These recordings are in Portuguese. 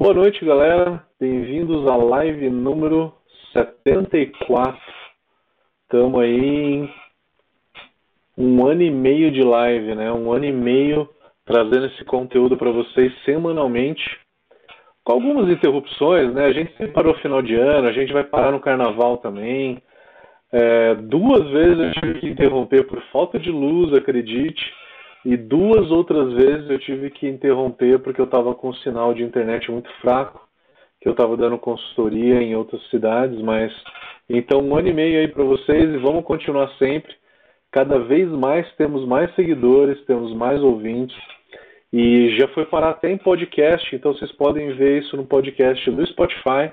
Boa noite, galera. Bem-vindos à live número 74. Estamos aí em um ano e meio de live, né? Um ano e meio trazendo esse conteúdo para vocês semanalmente, com algumas interrupções, né? A gente sempre parou final de ano, a gente vai parar no carnaval também. É, duas vezes eu tive que interromper por falta de luz, acredite. E duas outras vezes eu tive que interromper porque eu estava com um sinal de internet muito fraco, que eu estava dando consultoria em outras cidades, mas então um ano e meio aí para vocês e vamos continuar sempre. Cada vez mais temos mais seguidores, temos mais ouvintes e já foi parar até em podcast, então vocês podem ver isso no podcast do Spotify,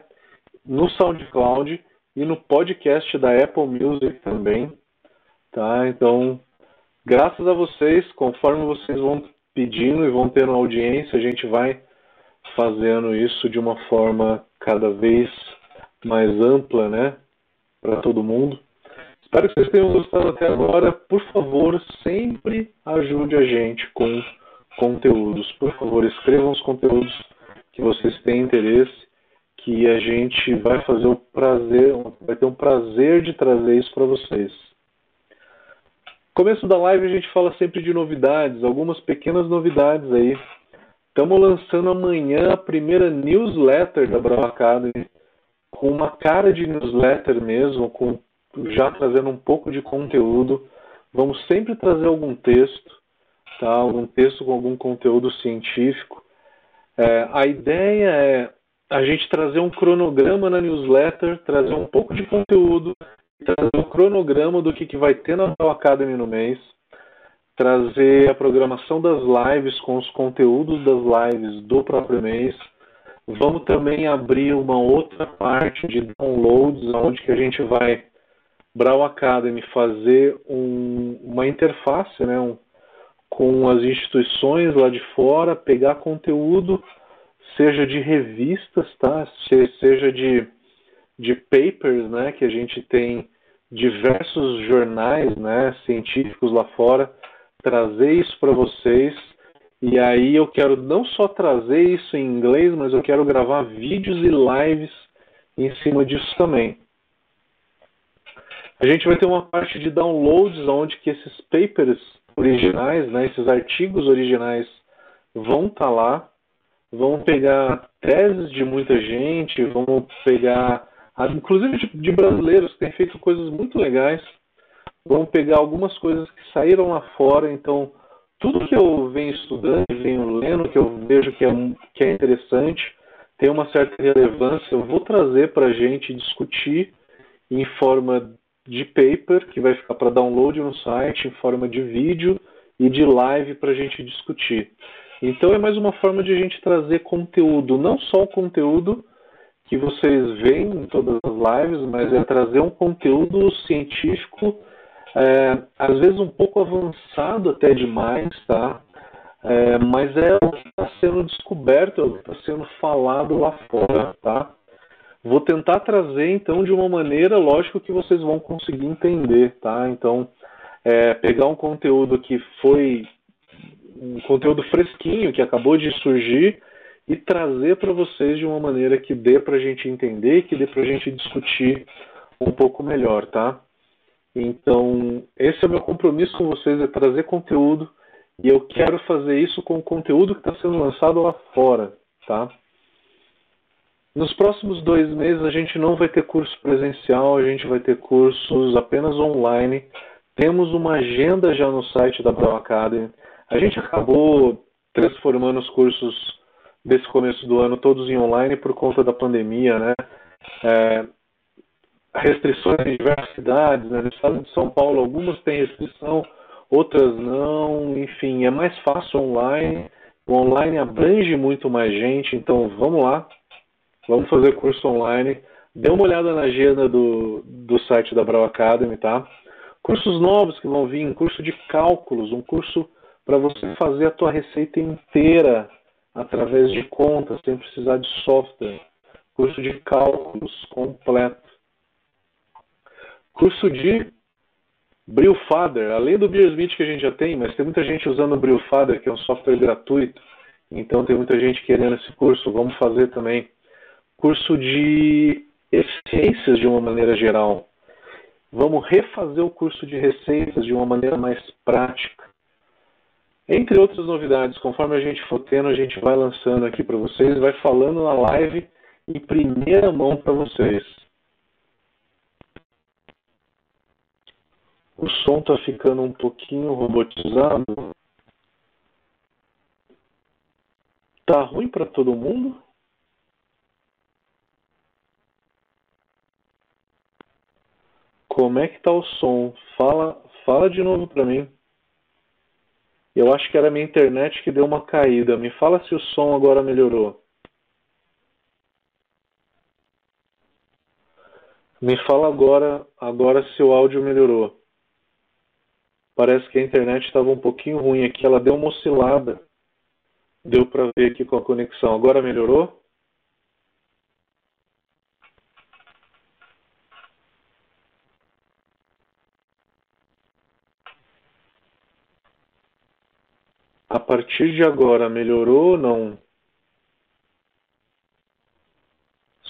no SoundCloud e no podcast da Apple Music também, tá? Então graças a vocês, conforme vocês vão pedindo e vão tendo audiência, a gente vai fazendo isso de uma forma cada vez mais ampla, né, para todo mundo. Espero que vocês tenham gostado até agora. Por favor, sempre ajude a gente com conteúdos. Por favor, escrevam os conteúdos que vocês têm interesse, que a gente vai fazer o prazer, vai ter um prazer de trazer isso para vocês. Começo da live a gente fala sempre de novidades, algumas pequenas novidades aí. Estamos lançando amanhã a primeira newsletter da Brau Academy, com uma cara de newsletter mesmo, com já trazendo um pouco de conteúdo. Vamos sempre trazer algum texto, tá? algum texto com algum conteúdo científico. É, a ideia é a gente trazer um cronograma na newsletter, trazer um pouco de conteúdo trazer o cronograma do que, que vai ter na Bell Academy no mês, trazer a programação das lives com os conteúdos das lives do próprio mês. Vamos também abrir uma outra parte de downloads, onde que a gente vai, Brau Academy, fazer um, uma interface né, um, com as instituições lá de fora, pegar conteúdo, seja de revistas, tá? seja de de papers, né, que a gente tem diversos jornais, né, científicos lá fora, trazer isso para vocês. E aí eu quero não só trazer isso em inglês, mas eu quero gravar vídeos e lives em cima disso também. A gente vai ter uma parte de downloads onde que esses papers originais, né, esses artigos originais vão estar tá lá. Vão pegar teses de muita gente, vão pegar inclusive de, de brasileiros que têm feito coisas muito legais. Vamos pegar algumas coisas que saíram lá fora, então tudo que eu venho estudando, venho lendo, que eu vejo que é, que é interessante, tem uma certa relevância, eu vou trazer para a gente discutir em forma de paper, que vai ficar para download no site, em forma de vídeo e de live para a gente discutir. Então é mais uma forma de a gente trazer conteúdo, não só o conteúdo que vocês veem em todas as lives, mas é trazer um conteúdo científico, é, às vezes um pouco avançado até demais, tá? É, mas é o que está sendo descoberto, está sendo falado lá fora, tá? Vou tentar trazer então de uma maneira, lógico que vocês vão conseguir entender, tá? Então, é, pegar um conteúdo que foi um conteúdo fresquinho que acabou de surgir e trazer para vocês de uma maneira que dê para a gente entender, que dê para a gente discutir um pouco melhor, tá? Então, esse é o meu compromisso com vocês, é trazer conteúdo e eu quero fazer isso com o conteúdo que está sendo lançado lá fora, tá? Nos próximos dois meses a gente não vai ter curso presencial, a gente vai ter cursos apenas online. Temos uma agenda já no site da Brown Academy. A gente acabou transformando os cursos desse começo do ano todos em online por conta da pandemia, né? É, restrições em diversas cidades, né? no estado de São Paulo algumas têm restrição, outras não, enfim, é mais fácil online, o online abrange muito mais gente, então vamos lá, vamos fazer curso online, dê uma olhada na agenda do, do site da Brau Academy, tá? Cursos novos que vão vir, um curso de cálculos, um curso para você fazer a tua receita inteira através de contas, sem precisar de software. Curso de cálculos completo. Curso de Brillfather, além do Beersmith que a gente já tem, mas tem muita gente usando o Brillfather, que é um software gratuito, Então tem muita gente querendo esse curso. Vamos fazer também curso de essências de uma maneira geral. Vamos refazer o curso de receitas de uma maneira mais prática. Entre outras novidades, conforme a gente for tendo, a gente vai lançando aqui para vocês, vai falando na live em primeira mão para vocês. O som está ficando um pouquinho robotizado. Tá ruim para todo mundo? Como é que tá o som? Fala, fala de novo para mim. Eu acho que era minha internet que deu uma caída. Me fala se o som agora melhorou. Me fala agora, agora se o áudio melhorou. Parece que a internet estava um pouquinho ruim aqui, ela deu uma oscilada. Deu para ver aqui com a conexão. Agora melhorou? A partir de agora melhorou ou não?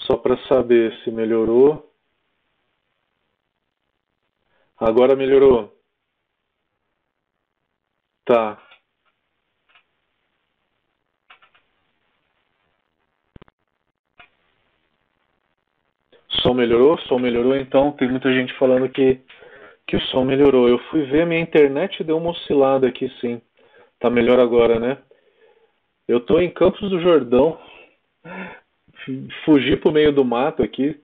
Só para saber se melhorou. Agora melhorou. Tá. Som melhorou? Som melhorou, então tem muita gente falando que, que o som melhorou. Eu fui ver, minha internet deu uma oscilada aqui sim. Tá melhor agora, né? Eu tô em Campos do Jordão. Fugi pro meio do mato aqui.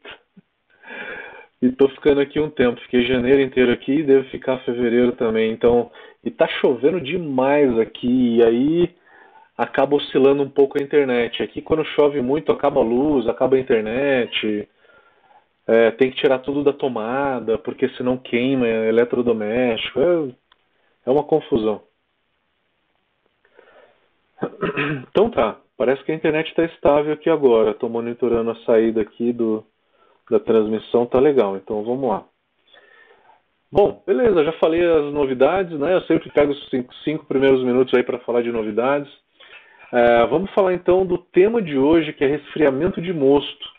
E tô ficando aqui um tempo. Fiquei janeiro inteiro aqui e devo ficar fevereiro também. Então, e tá chovendo demais aqui. E aí acaba oscilando um pouco a internet. Aqui quando chove muito acaba a luz, acaba a internet. É, tem que tirar tudo da tomada, porque senão queima é eletrodoméstico. É, é uma confusão. Então tá, parece que a internet está estável aqui agora. Estou monitorando a saída aqui do, da transmissão, tá legal. Então vamos lá. Bom, beleza, já falei as novidades, né? Eu sempre pego os cinco, cinco primeiros minutos aí para falar de novidades. É, vamos falar então do tema de hoje, que é resfriamento de mosto.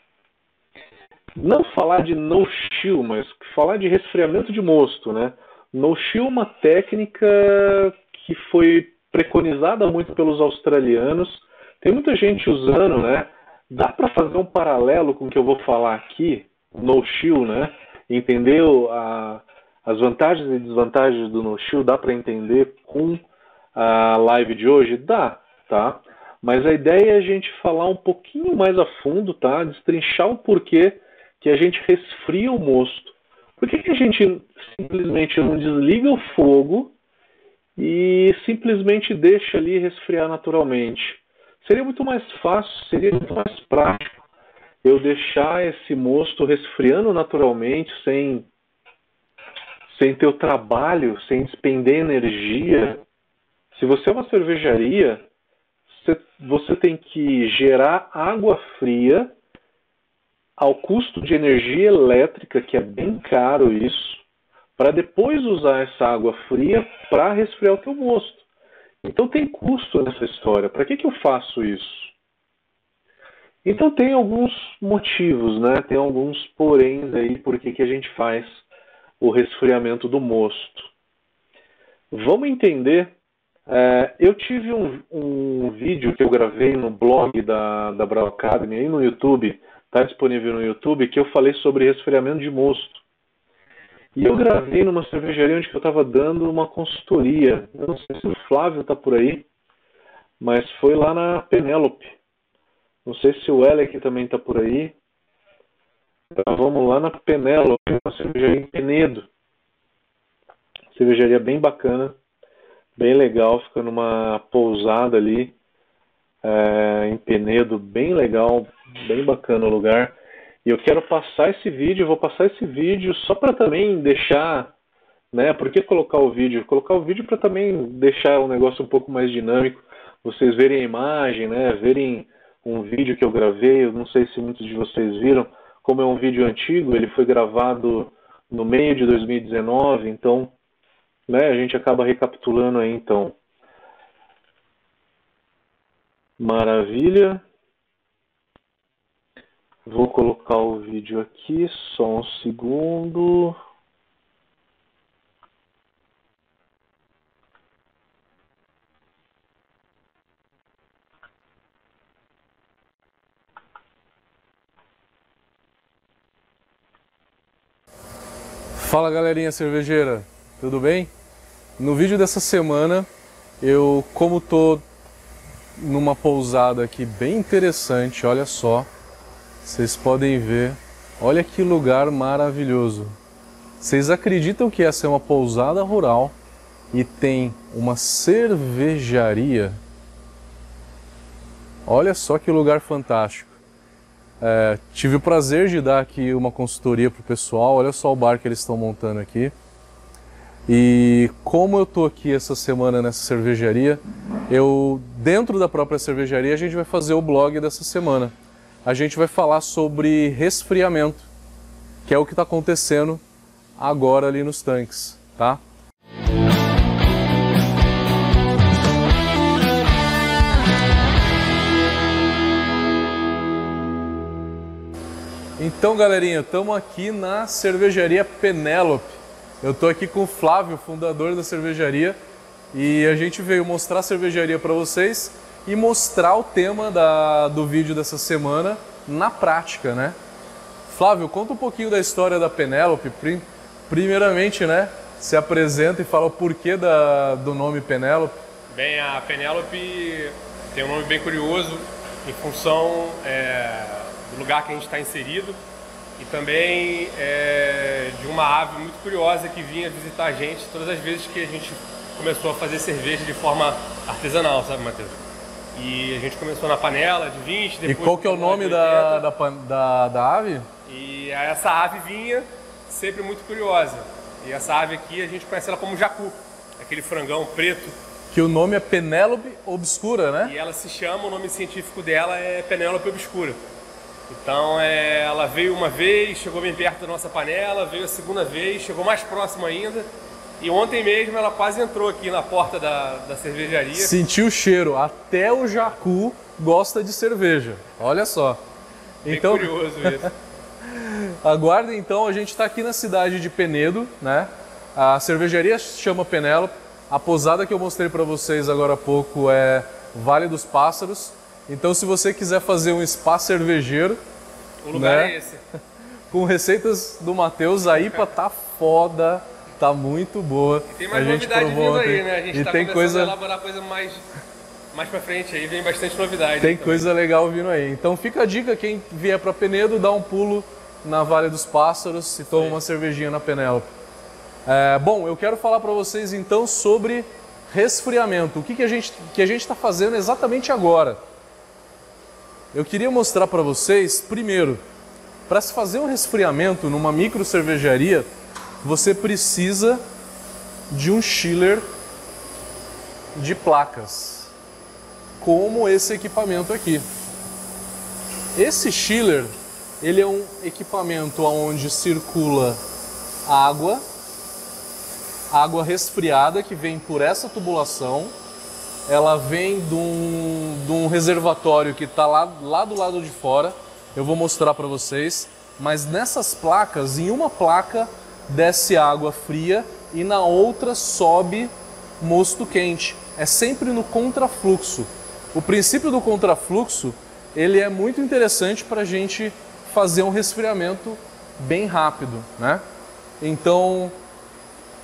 Não falar de no-chill, mas falar de resfriamento de mosto, né? No-chill é uma técnica que foi preconizada muito pelos australianos. Tem muita gente usando, né? Dá para fazer um paralelo com o que eu vou falar aqui, no shield, né? Entender a, as vantagens e desvantagens do no shield, dá para entender com a live de hoje? Dá, tá? Mas a ideia é a gente falar um pouquinho mais a fundo, tá? Destrinchar o porquê que a gente resfria o mosto. Por que, que a gente simplesmente não desliga o fogo e simplesmente deixa ali resfriar naturalmente. Seria muito mais fácil, seria muito mais prático eu deixar esse mosto resfriando naturalmente, sem, sem ter o trabalho, sem despender energia. Se você é uma cervejaria, você, você tem que gerar água fria ao custo de energia elétrica, que é bem caro isso para depois usar essa água fria para resfriar o teu mosto. Então tem custo nessa história. Para que, que eu faço isso? Então tem alguns motivos, né? Tem alguns poréns aí por que, que a gente faz o resfriamento do mosto. Vamos entender. É, eu tive um, um, vídeo que eu gravei no blog da, da Brau Academy, aí no YouTube, está disponível no YouTube, que eu falei sobre resfriamento de mosto. E eu gravei numa cervejaria onde eu estava dando uma consultoria. Eu não sei se o Flávio está por aí, mas foi lá na Penélope. Não sei se o Elec também está por aí. Então vamos lá na Penélope, uma cervejaria em Penedo. Cervejaria bem bacana, bem legal, fica numa pousada ali é, em Penedo, bem legal, bem bacana o lugar. E eu quero passar esse vídeo, vou passar esse vídeo só para também deixar, né? Por que colocar o vídeo? Colocar o vídeo para também deixar o negócio um pouco mais dinâmico, vocês verem a imagem, né? Verem um vídeo que eu gravei, eu não sei se muitos de vocês viram, como é um vídeo antigo, ele foi gravado no meio de 2019, então, né, a gente acaba recapitulando aí então. Maravilha. Vou colocar o vídeo aqui, só um segundo. Fala galerinha cervejeira, tudo bem? No vídeo dessa semana eu, como tô numa pousada aqui bem interessante, olha só, vocês podem ver, olha que lugar maravilhoso. Vocês acreditam que essa é uma pousada rural e tem uma cervejaria? Olha só que lugar fantástico. É, tive o prazer de dar aqui uma consultoria para o pessoal. Olha só o bar que eles estão montando aqui. E como eu estou aqui essa semana nessa cervejaria, eu dentro da própria cervejaria a gente vai fazer o blog dessa semana. A gente vai falar sobre resfriamento, que é o que está acontecendo agora ali nos tanques, tá? Então, galerinha, estamos aqui na cervejaria Penélope. Eu estou aqui com o Flávio, fundador da cervejaria, e a gente veio mostrar a cervejaria para vocês e mostrar o tema da, do vídeo dessa semana na prática, né? Flávio, conta um pouquinho da história da Penélope. Primeiramente, né? Se apresenta e fala o porquê da, do nome Penélope. Bem, a Penélope tem um nome bem curioso em função é, do lugar que a gente está inserido e também é, de uma ave muito curiosa que vinha visitar a gente todas as vezes que a gente começou a fazer cerveja de forma artesanal, sabe, Matheus? E a gente começou na panela de 20, depois... E qual que é o nome da, da, da, da ave? E essa ave vinha sempre muito curiosa. E essa ave aqui a gente conhece ela como jacu, aquele frangão preto. Que o nome é Penélope obscura, né? E ela se chama, o nome científico dela é Penélope obscura. Então é, ela veio uma vez, chegou bem perto da nossa panela, veio a segunda vez, chegou mais próximo ainda. E ontem mesmo ela quase entrou aqui na porta da, da cervejaria. Sentiu o cheiro, até o jacu gosta de cerveja. Olha só. Bem então, curioso isso. Aguardem então, a gente está aqui na cidade de Penedo, né? A cervejaria se chama Penélope. A posada que eu mostrei para vocês agora há pouco é Vale dos Pássaros. Então, se você quiser fazer um spa cervejeiro, o lugar né? é esse. Com receitas do Matheus, a IPA tá foda, tá muito boa. E tem mais a gente novidade vindo ontem. aí, né? A gente e tá tem coisa... a elaborar coisa mais, mais pra frente aí, vem bastante novidade. Tem também. coisa legal vindo aí. Então fica a dica, quem vier para Penedo, dá um pulo na Vale dos Pássaros e toma uma cervejinha na Penélope. É, bom, eu quero falar para vocês então sobre resfriamento. O que, que a gente que a gente está fazendo exatamente agora? Eu queria mostrar para vocês, primeiro, para se fazer um resfriamento numa micro cervejaria, você precisa de um chiller de placas, como esse equipamento aqui. Esse chiller, ele é um equipamento onde circula água, água resfriada que vem por essa tubulação ela vem de um, de um reservatório que está lá, lá do lado de fora. Eu vou mostrar para vocês. Mas nessas placas, em uma placa desce água fria e na outra sobe mosto quente. É sempre no contrafluxo. O princípio do contrafluxo ele é muito interessante para a gente fazer um resfriamento bem rápido, né? Então,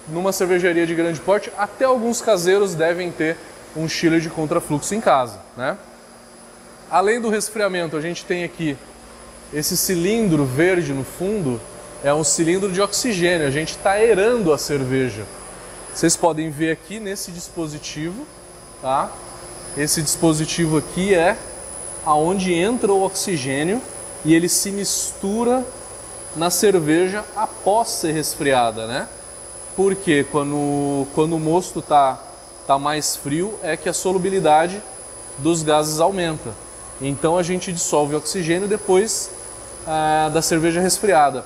numa cervejaria de grande porte, até alguns caseiros devem ter um chiller de contrafluxo em casa, né? Além do resfriamento, a gente tem aqui esse cilindro verde no fundo, é um cilindro de oxigênio, a gente está aerando a cerveja. Vocês podem ver aqui nesse dispositivo, tá? Esse dispositivo aqui é aonde entra o oxigênio e ele se mistura na cerveja após ser resfriada, né? Porque quando, quando o mosto está está mais frio, é que a solubilidade dos gases aumenta. Então a gente dissolve o oxigênio depois ah, da cerveja resfriada.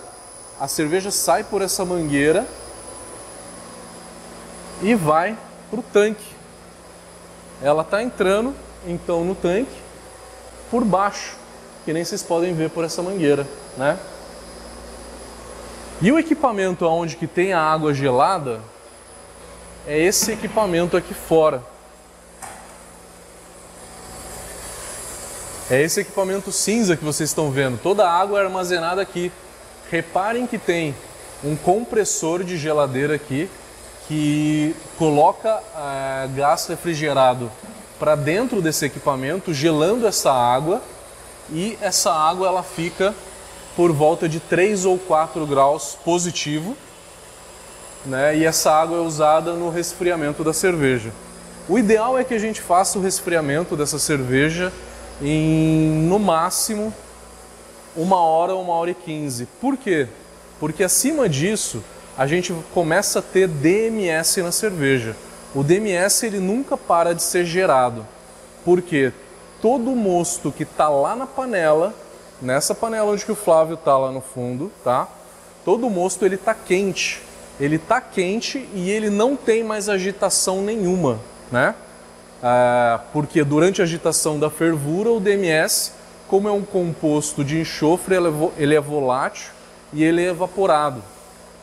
A cerveja sai por essa mangueira e vai para o tanque. Ela está entrando então no tanque por baixo, que nem vocês podem ver por essa mangueira, né? E o equipamento aonde que tem a água gelada é esse equipamento aqui fora. É esse equipamento cinza que vocês estão vendo. Toda a água é armazenada aqui. Reparem que tem um compressor de geladeira aqui que coloca é, gás refrigerado para dentro desse equipamento, gelando essa água e essa água ela fica por volta de 3 ou 4 graus positivo, né? E essa água é usada no resfriamento da cerveja. O ideal é que a gente faça o resfriamento dessa cerveja em no máximo uma hora ou uma hora e quinze. Por quê? Porque acima disso a gente começa a ter DMS na cerveja. O DMS ele nunca para de ser gerado. Porque todo o mosto que está lá na panela, nessa panela onde que o Flávio está lá no fundo, tá? Todo o mosto ele está quente. Ele está quente e ele não tem mais agitação nenhuma, né? Ah, porque durante a agitação da fervura, o DMS, como é um composto de enxofre, ele é volátil e ele é evaporado.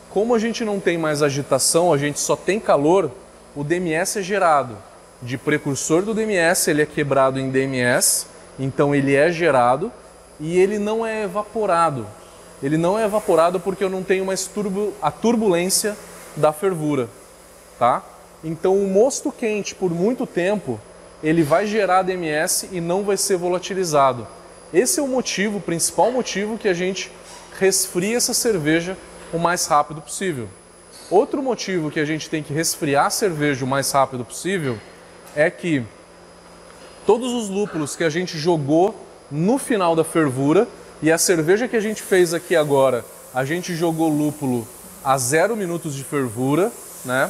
Como a gente não tem mais agitação, a gente só tem calor, o DMS é gerado. De precursor do DMS, ele é quebrado em DMS, então ele é gerado e ele não é evaporado. Ele não é evaporado porque eu não tenho mais a turbulência da fervura, tá? Então o mosto quente por muito tempo, ele vai gerar DMS e não vai ser volatilizado. Esse é o motivo, o principal motivo que a gente resfria essa cerveja o mais rápido possível. Outro motivo que a gente tem que resfriar a cerveja o mais rápido possível é que todos os lúpulos que a gente jogou no final da fervura e a cerveja que a gente fez aqui agora, a gente jogou lúpulo a zero minutos de fervura, né?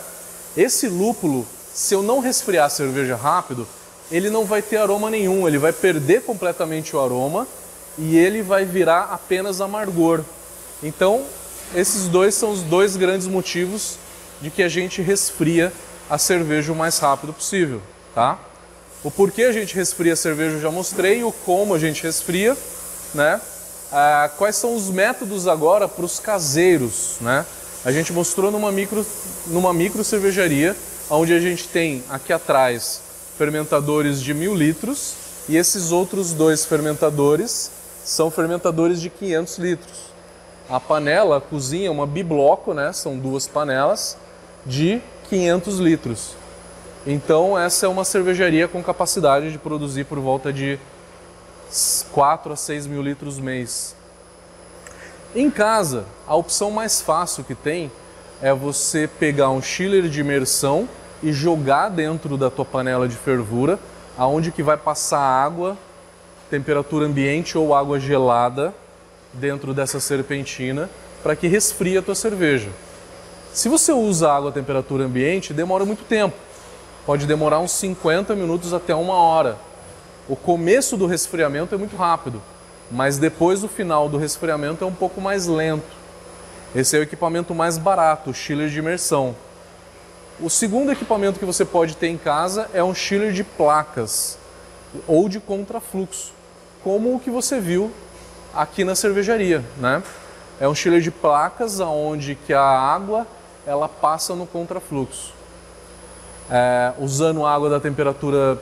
Esse lúpulo, se eu não resfriar a cerveja rápido, ele não vai ter aroma nenhum, ele vai perder completamente o aroma e ele vai virar apenas amargor. Então, esses dois são os dois grandes motivos de que a gente resfria a cerveja o mais rápido possível, tá? O porquê a gente resfria a cerveja eu já mostrei, o como a gente resfria, né? Ah, quais são os métodos agora para os caseiros, né? A gente mostrou numa micro, numa micro cervejaria, onde a gente tem aqui atrás fermentadores de mil litros e esses outros dois fermentadores são fermentadores de 500 litros. A panela a cozinha uma bibloco, né? São duas panelas de 500 litros. Então essa é uma cervejaria com capacidade de produzir por volta de 4 a 6 mil litros mês. Em casa, a opção mais fácil que tem é você pegar um chiller de imersão e jogar dentro da tua panela de fervura, aonde que vai passar água, temperatura ambiente ou água gelada dentro dessa serpentina para que resfrie a tua cerveja. Se você usa água a temperatura ambiente, demora muito tempo. Pode demorar uns 50 minutos até uma hora. O começo do resfriamento é muito rápido mas depois o final do resfriamento é um pouco mais lento. Esse é o equipamento mais barato, o chiller de imersão. O segundo equipamento que você pode ter em casa é um chiller de placas ou de contrafluxo, como o que você viu aqui na cervejaria, né? É um chiller de placas onde que a água ela passa no contrafluxo. É, usando água da temperatura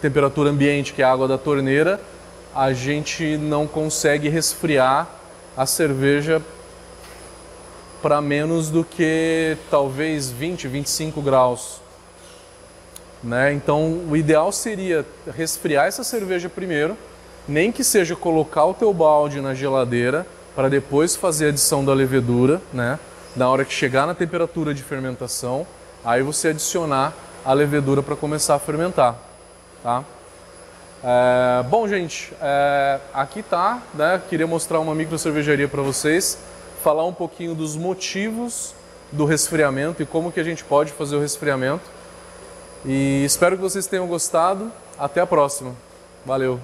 temperatura ambiente, que é a água da torneira, a gente não consegue resfriar a cerveja para menos do que talvez 20, 25 graus. Né? Então, o ideal seria resfriar essa cerveja primeiro, nem que seja colocar o teu balde na geladeira para depois fazer a adição da levedura, né? Na hora que chegar na temperatura de fermentação, aí você adicionar a levedura para começar a fermentar, tá? É, bom, gente, é, aqui tá, né? Queria mostrar uma micro cervejaria para vocês, falar um pouquinho dos motivos do resfriamento e como que a gente pode fazer o resfriamento. E espero que vocês tenham gostado. Até a próxima. Valeu.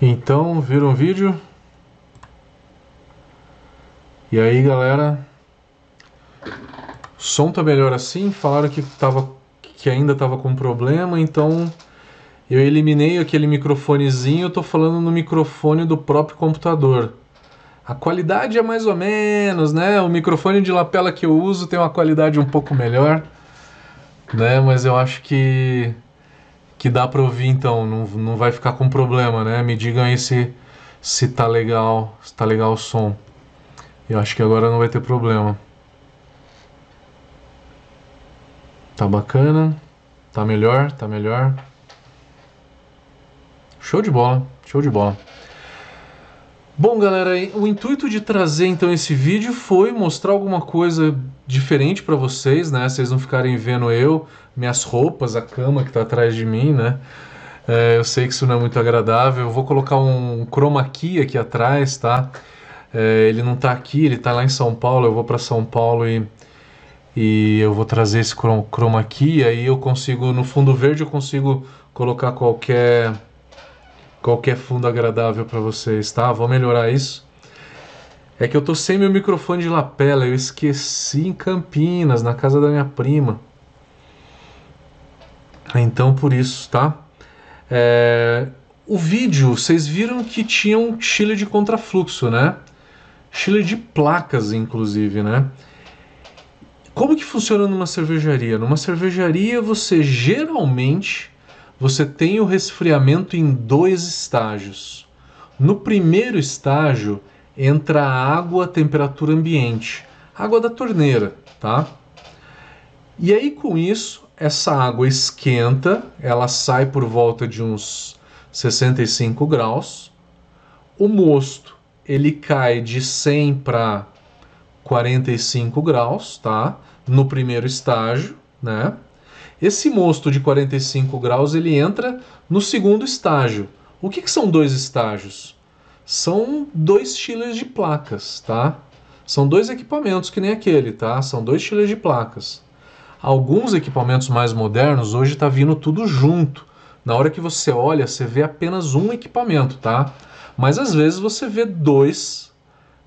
Então, viram o vídeo? E aí, galera? Som tá melhor assim? Falaram que, tava, que ainda tava com problema, então eu eliminei aquele microfonezinho, eu tô falando no microfone do próprio computador. A qualidade é mais ou menos, né? O microfone de lapela que eu uso tem uma qualidade um pouco melhor, né? Mas eu acho que que dá para ouvir então, não, não vai ficar com problema, né? Me digam aí se, se tá legal, se tá legal o som. Eu acho que agora não vai ter problema. Tá bacana, tá melhor, tá melhor. Show de bola, show de bola. Bom, galera, o intuito de trazer então esse vídeo foi mostrar alguma coisa diferente para vocês, né? Vocês não ficarem vendo eu, minhas roupas, a cama que está atrás de mim, né? É, eu sei que isso não é muito agradável. Eu vou colocar um chroma key aqui atrás, tá? É, ele não está aqui, ele está lá em São Paulo. Eu vou para São Paulo e, e eu vou trazer esse chroma key. Aí eu consigo, no fundo verde, eu consigo colocar qualquer qualquer fundo agradável para vocês, tá? Vou melhorar isso. É que eu tô sem meu microfone de lapela, eu esqueci em Campinas, na casa da minha prima. Então por isso, tá? É... O vídeo, vocês viram que tinha um chile de contrafluxo, né? Chile de placas, inclusive, né? Como que funciona numa cervejaria? Numa cervejaria você geralmente você tem o resfriamento em dois estágios. No primeiro estágio entra a água a temperatura ambiente, água da torneira, tá? E aí com isso, essa água esquenta, ela sai por volta de uns 65 graus. O mosto, ele cai de 100 para 45 graus, tá? No primeiro estágio, né? Esse mosto de 45 graus ele entra no segundo estágio. O que, que são dois estágios? São dois chillers de placas, tá? São dois equipamentos que nem aquele, tá? São dois chillers de placas. Alguns equipamentos mais modernos hoje está vindo tudo junto. Na hora que você olha, você vê apenas um equipamento, tá? Mas às vezes você vê dois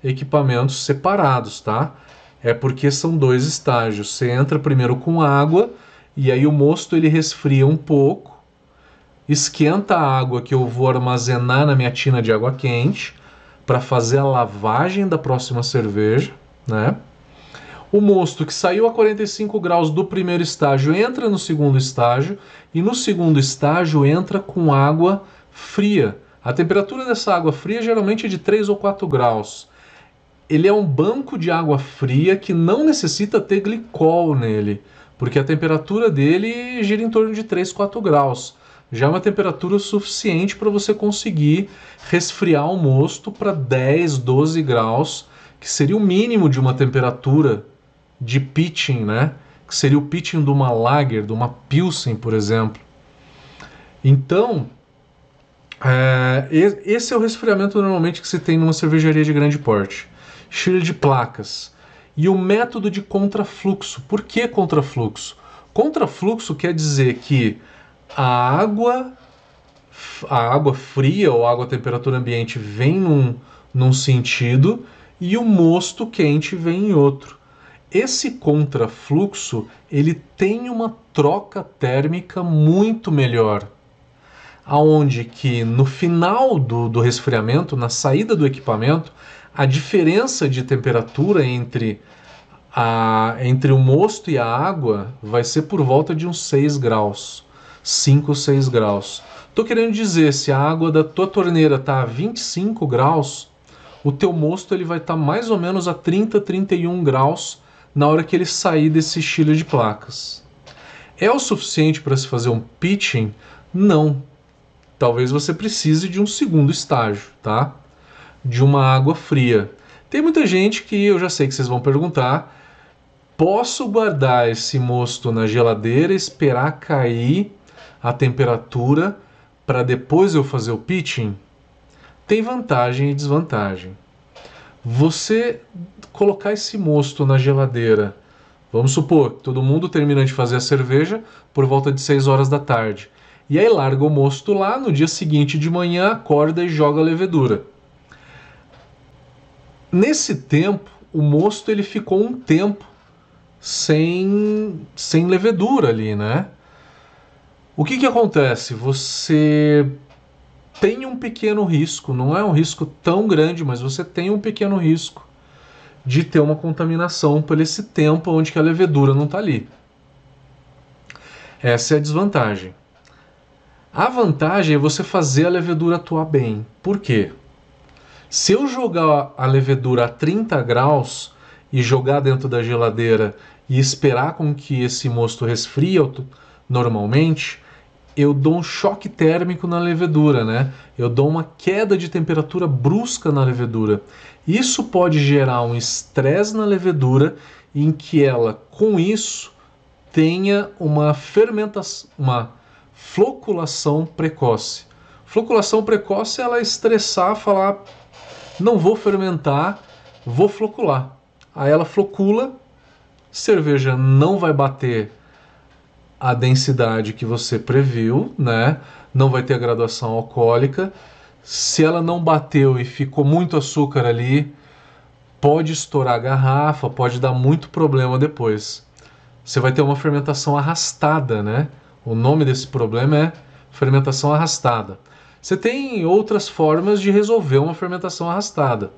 equipamentos separados, tá? É porque são dois estágios. Você entra primeiro com água e aí o mosto ele resfria um pouco, esquenta a água que eu vou armazenar na minha tina de água quente para fazer a lavagem da próxima cerveja, né? O mosto que saiu a 45 graus do primeiro estágio entra no segundo estágio e no segundo estágio entra com água fria. A temperatura dessa água fria geralmente é de 3 ou 4 graus. Ele é um banco de água fria que não necessita ter glicol nele porque a temperatura dele gira em torno de 3, 4 graus. Já é uma temperatura suficiente para você conseguir resfriar o mosto para 10, 12 graus, que seria o mínimo de uma temperatura de pitching, né? Que seria o pitching de uma lager, de uma pilsen, por exemplo. Então, é, esse é o resfriamento normalmente que se tem numa cervejaria de grande porte. Chile de placas e o método de contrafluxo. Por que contrafluxo? Contrafluxo quer dizer que a água a água fria ou água a temperatura ambiente vem num, num sentido e o mosto quente vem em outro. Esse contrafluxo ele tem uma troca térmica muito melhor, aonde que no final do, do resfriamento, na saída do equipamento, a diferença de temperatura entre, a, entre o mosto e a água vai ser por volta de uns 6 graus, 5 ou 6 graus. Estou querendo dizer, se a água da tua torneira está a 25 graus, o teu mosto ele vai estar tá mais ou menos a 30, 31 graus na hora que ele sair desse estilo de placas. É o suficiente para se fazer um pitching? Não. Talvez você precise de um segundo estágio, tá? De uma água fria. Tem muita gente que eu já sei que vocês vão perguntar: posso guardar esse mosto na geladeira, esperar cair a temperatura para depois eu fazer o pitching? Tem vantagem e desvantagem. Você colocar esse mosto na geladeira, vamos supor, todo mundo termina de fazer a cerveja por volta de 6 horas da tarde. E aí larga o mosto lá, no dia seguinte de manhã acorda e joga a levedura. Nesse tempo, o mosto ele ficou um tempo sem, sem levedura ali, né? O que, que acontece? Você tem um pequeno risco, não é um risco tão grande, mas você tem um pequeno risco de ter uma contaminação por esse tempo onde que a levedura não está ali. Essa é a desvantagem. A vantagem é você fazer a levedura atuar bem. Por quê? Se eu jogar a levedura a 30 graus e jogar dentro da geladeira e esperar com que esse mosto resfrie normalmente, eu dou um choque térmico na levedura, né? Eu dou uma queda de temperatura brusca na levedura. Isso pode gerar um estresse na levedura em que ela, com isso, tenha uma fermentação, uma floculação precoce. Floculação precoce é ela estressar, falar não vou fermentar, vou flocular. Aí ela flocula, cerveja não vai bater a densidade que você previu, né? Não vai ter a graduação alcoólica. Se ela não bateu e ficou muito açúcar ali, pode estourar a garrafa, pode dar muito problema depois. Você vai ter uma fermentação arrastada, né? O nome desse problema é fermentação arrastada. Você tem outras formas de resolver uma fermentação arrastada.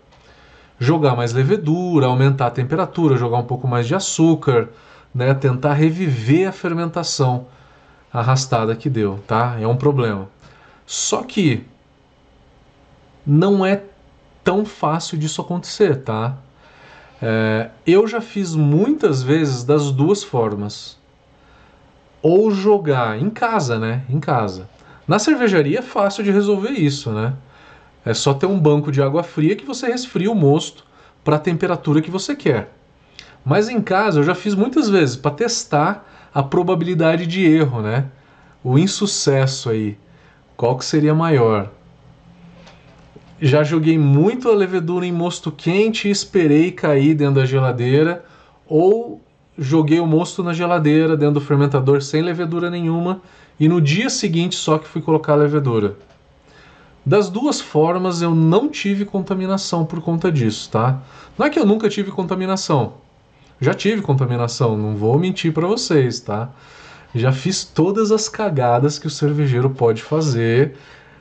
Jogar mais levedura, aumentar a temperatura, jogar um pouco mais de açúcar, né, tentar reviver a fermentação arrastada que deu, tá? É um problema. Só que não é tão fácil disso acontecer, tá? É, eu já fiz muitas vezes das duas formas. Ou jogar em casa, né? Em casa. Na cervejaria é fácil de resolver isso, né? É só ter um banco de água fria que você resfria o mosto para a temperatura que você quer. Mas em casa eu já fiz muitas vezes para testar a probabilidade de erro, né? O insucesso aí. Qual que seria maior? Já joguei muito a levedura em mosto quente e esperei cair dentro da geladeira, ou joguei o mosto na geladeira dentro do fermentador sem levedura nenhuma e no dia seguinte só que fui colocar a levedura. Das duas formas eu não tive contaminação por conta disso, tá? Não é que eu nunca tive contaminação. Já tive contaminação, não vou mentir para vocês, tá? Já fiz todas as cagadas que o cervejeiro pode fazer,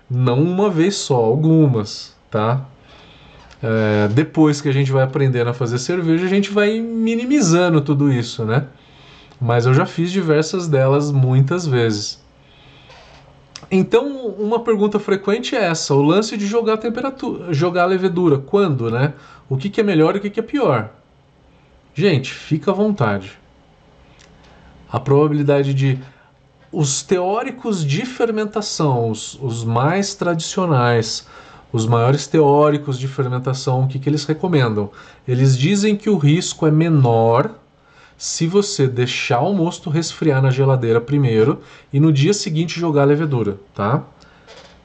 não uma vez só, algumas, tá? É, depois que a gente vai aprendendo a fazer cerveja, a gente vai minimizando tudo isso, né? Mas eu já fiz diversas delas muitas vezes. Então, uma pergunta frequente é essa: o lance de jogar a temperatura, jogar a levedura, quando, né? O que, que é melhor e o que, que é pior? Gente, fica à vontade. A probabilidade de. Os teóricos de fermentação, os, os mais tradicionais, os maiores teóricos de fermentação, o que, que eles recomendam? Eles dizem que o risco é menor se você deixar o mosto resfriar na geladeira primeiro e no dia seguinte jogar a levedura, tá?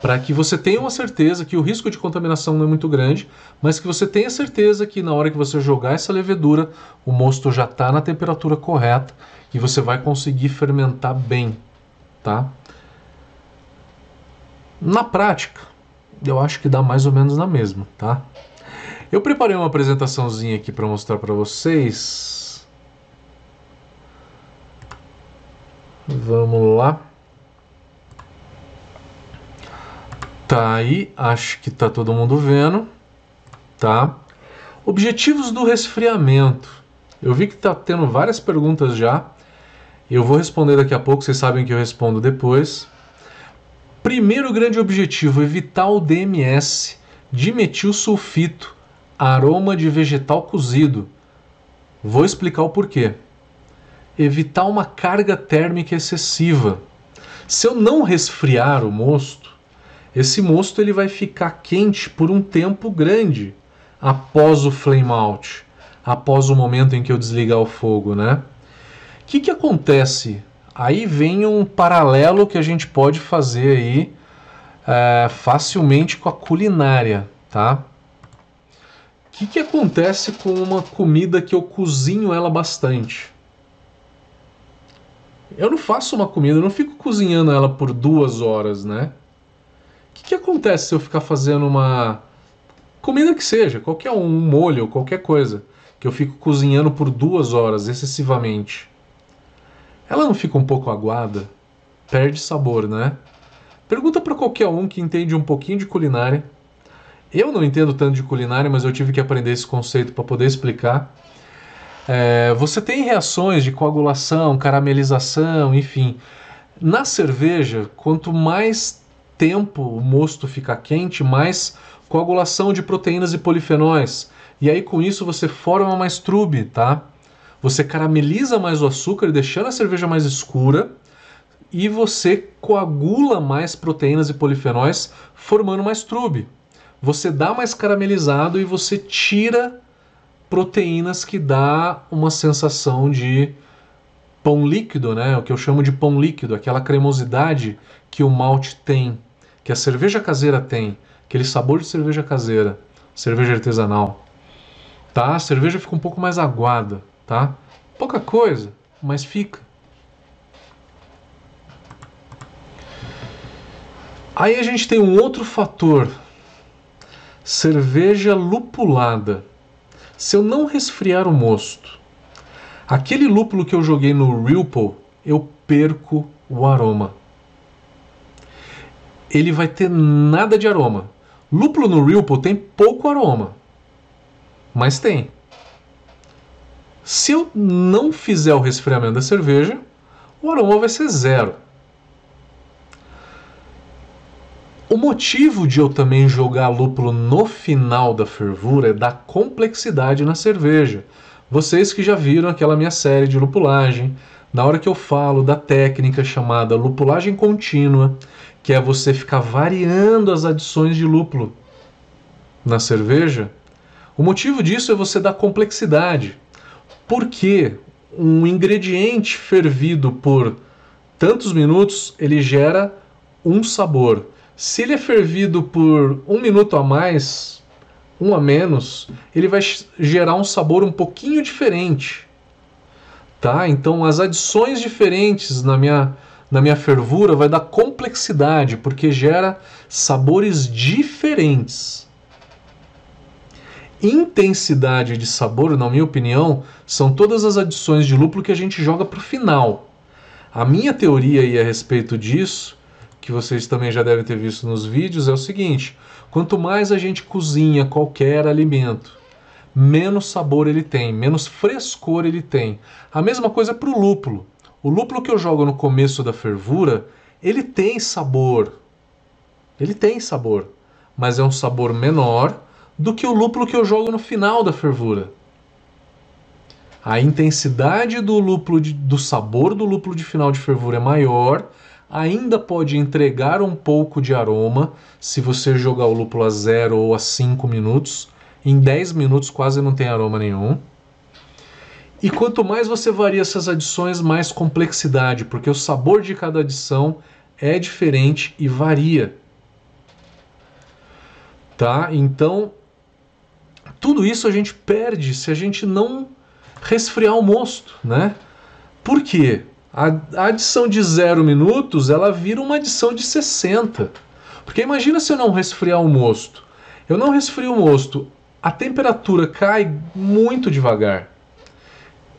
para que você tenha uma certeza que o risco de contaminação não é muito grande, mas que você tenha certeza que na hora que você jogar essa levedura, o mosto já está na temperatura correta e você vai conseguir fermentar bem, tá? Na prática, eu acho que dá mais ou menos na mesma, tá? Eu preparei uma apresentaçãozinha aqui para mostrar para vocês. Vamos lá. Tá aí, acho que tá todo mundo vendo, tá? Objetivos do resfriamento. Eu vi que tá tendo várias perguntas já. Eu vou responder daqui a pouco, vocês sabem que eu respondo depois. Primeiro grande objetivo, evitar o DMS, dimetilsulfito, aroma de vegetal cozido. Vou explicar o porquê. Evitar uma carga térmica excessiva. Se eu não resfriar o mosto, esse mosto ele vai ficar quente por um tempo grande após o flame out, após o momento em que eu desligar o fogo, né? O que, que acontece? Aí vem um paralelo que a gente pode fazer aí é, facilmente com a culinária, tá? O que, que acontece com uma comida que eu cozinho ela bastante? Eu não faço uma comida, eu não fico cozinhando ela por duas horas, né? O que, que acontece se eu ficar fazendo uma comida que seja, qualquer um, um molho, qualquer coisa, que eu fico cozinhando por duas horas excessivamente? Ela não fica um pouco aguada? Perde sabor, né? Pergunta para qualquer um que entende um pouquinho de culinária. Eu não entendo tanto de culinária, mas eu tive que aprender esse conceito para poder explicar. É, você tem reações de coagulação, caramelização, enfim. Na cerveja, quanto mais tempo o mosto fica quente, mais coagulação de proteínas e polifenóis. E aí com isso você forma mais trube, tá? Você carameliza mais o açúcar, deixando a cerveja mais escura, e você coagula mais proteínas e polifenóis, formando mais trube. Você dá mais caramelizado e você tira proteínas que dá uma sensação de pão líquido, né? O que eu chamo de pão líquido, aquela cremosidade que o malte tem, que a cerveja caseira tem, aquele sabor de cerveja caseira, cerveja artesanal. Tá? A cerveja fica um pouco mais aguada, tá? Pouca coisa, mas fica. Aí a gente tem um outro fator. Cerveja lupulada se eu não resfriar o mosto, aquele lúpulo que eu joguei no Ripple, eu perco o aroma. Ele vai ter nada de aroma. Lúpulo no Ripple tem pouco aroma, mas tem. Se eu não fizer o resfriamento da cerveja, o aroma vai ser zero. O motivo de eu também jogar lúpulo no final da fervura é dar complexidade na cerveja. Vocês que já viram aquela minha série de lupulagem, na hora que eu falo da técnica chamada lupulagem contínua, que é você ficar variando as adições de lúpulo na cerveja, o motivo disso é você dar complexidade. Porque um ingrediente fervido por tantos minutos, ele gera um sabor. Se ele é fervido por um minuto a mais, um a menos, ele vai gerar um sabor um pouquinho diferente. Tá? Então as adições diferentes na minha, na minha fervura vai dar complexidade, porque gera sabores diferentes. Intensidade de sabor, na minha opinião, são todas as adições de lúpulo que a gente joga para o final. A minha teoria aí a respeito disso que vocês também já devem ter visto nos vídeos, é o seguinte: quanto mais a gente cozinha qualquer alimento, menos sabor ele tem, menos frescor ele tem. A mesma coisa para o lúpulo. O lúpulo que eu jogo no começo da fervura, ele tem sabor. Ele tem sabor, mas é um sabor menor do que o lúpulo que eu jogo no final da fervura. A intensidade do lúpulo de, do sabor do lúpulo de final de fervura é maior ainda pode entregar um pouco de aroma se você jogar o lúpulo a 0 ou a 5 minutos. Em 10 minutos quase não tem aroma nenhum. E quanto mais você varia essas adições, mais complexidade, porque o sabor de cada adição é diferente e varia. Tá? Então, tudo isso a gente perde se a gente não resfriar o mosto, né? Por quê? A, adição de 0 minutos ela vira uma adição de 60. Porque imagina se eu não resfriar o mosto. Eu não resfrio o mosto, a temperatura cai muito devagar.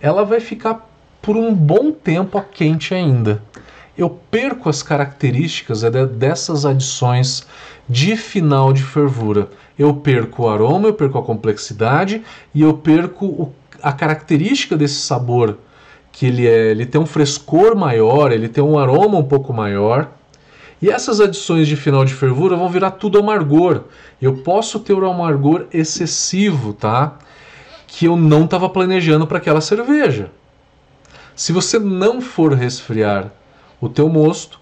Ela vai ficar por um bom tempo a quente ainda. Eu perco as características dessas adições de final de fervura. Eu perco o aroma, eu perco a complexidade e eu perco a característica desse sabor que ele, é, ele tem um frescor maior, ele tem um aroma um pouco maior. E essas adições de final de fervura vão virar tudo amargor. Eu posso ter um amargor excessivo, tá? Que eu não estava planejando para aquela cerveja. Se você não for resfriar o teu mosto,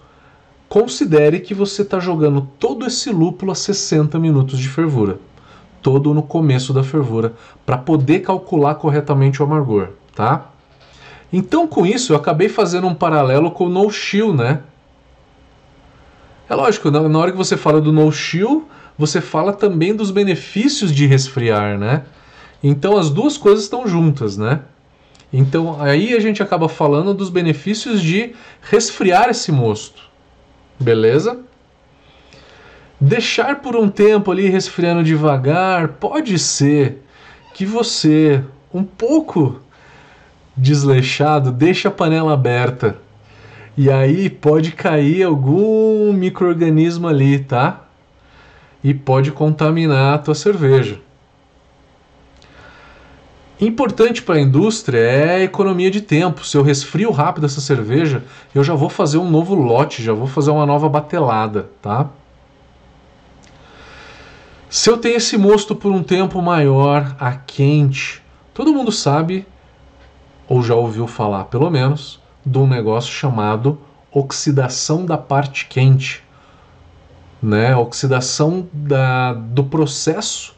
considere que você está jogando todo esse lúpulo a 60 minutos de fervura, todo no começo da fervura, para poder calcular corretamente o amargor, tá? Então, com isso, eu acabei fazendo um paralelo com o no chill, né? É lógico, na hora que você fala do no chill, você fala também dos benefícios de resfriar, né? Então as duas coisas estão juntas, né? Então aí a gente acaba falando dos benefícios de resfriar esse mosto. Beleza? Deixar por um tempo ali resfriando devagar, pode ser que você, um pouco desleixado, deixe a panela aberta. E aí pode cair algum microorganismo ali, tá? E pode contaminar a tua cerveja. Importante para a indústria é a economia de tempo. Se eu resfrio rápido essa cerveja, eu já vou fazer um novo lote, já vou fazer uma nova batelada, tá? Se eu tenho esse mosto por um tempo maior, a quente, todo mundo sabe, ou já ouviu falar pelo menos, de um negócio chamado oxidação da parte quente. Né? Oxidação da, do processo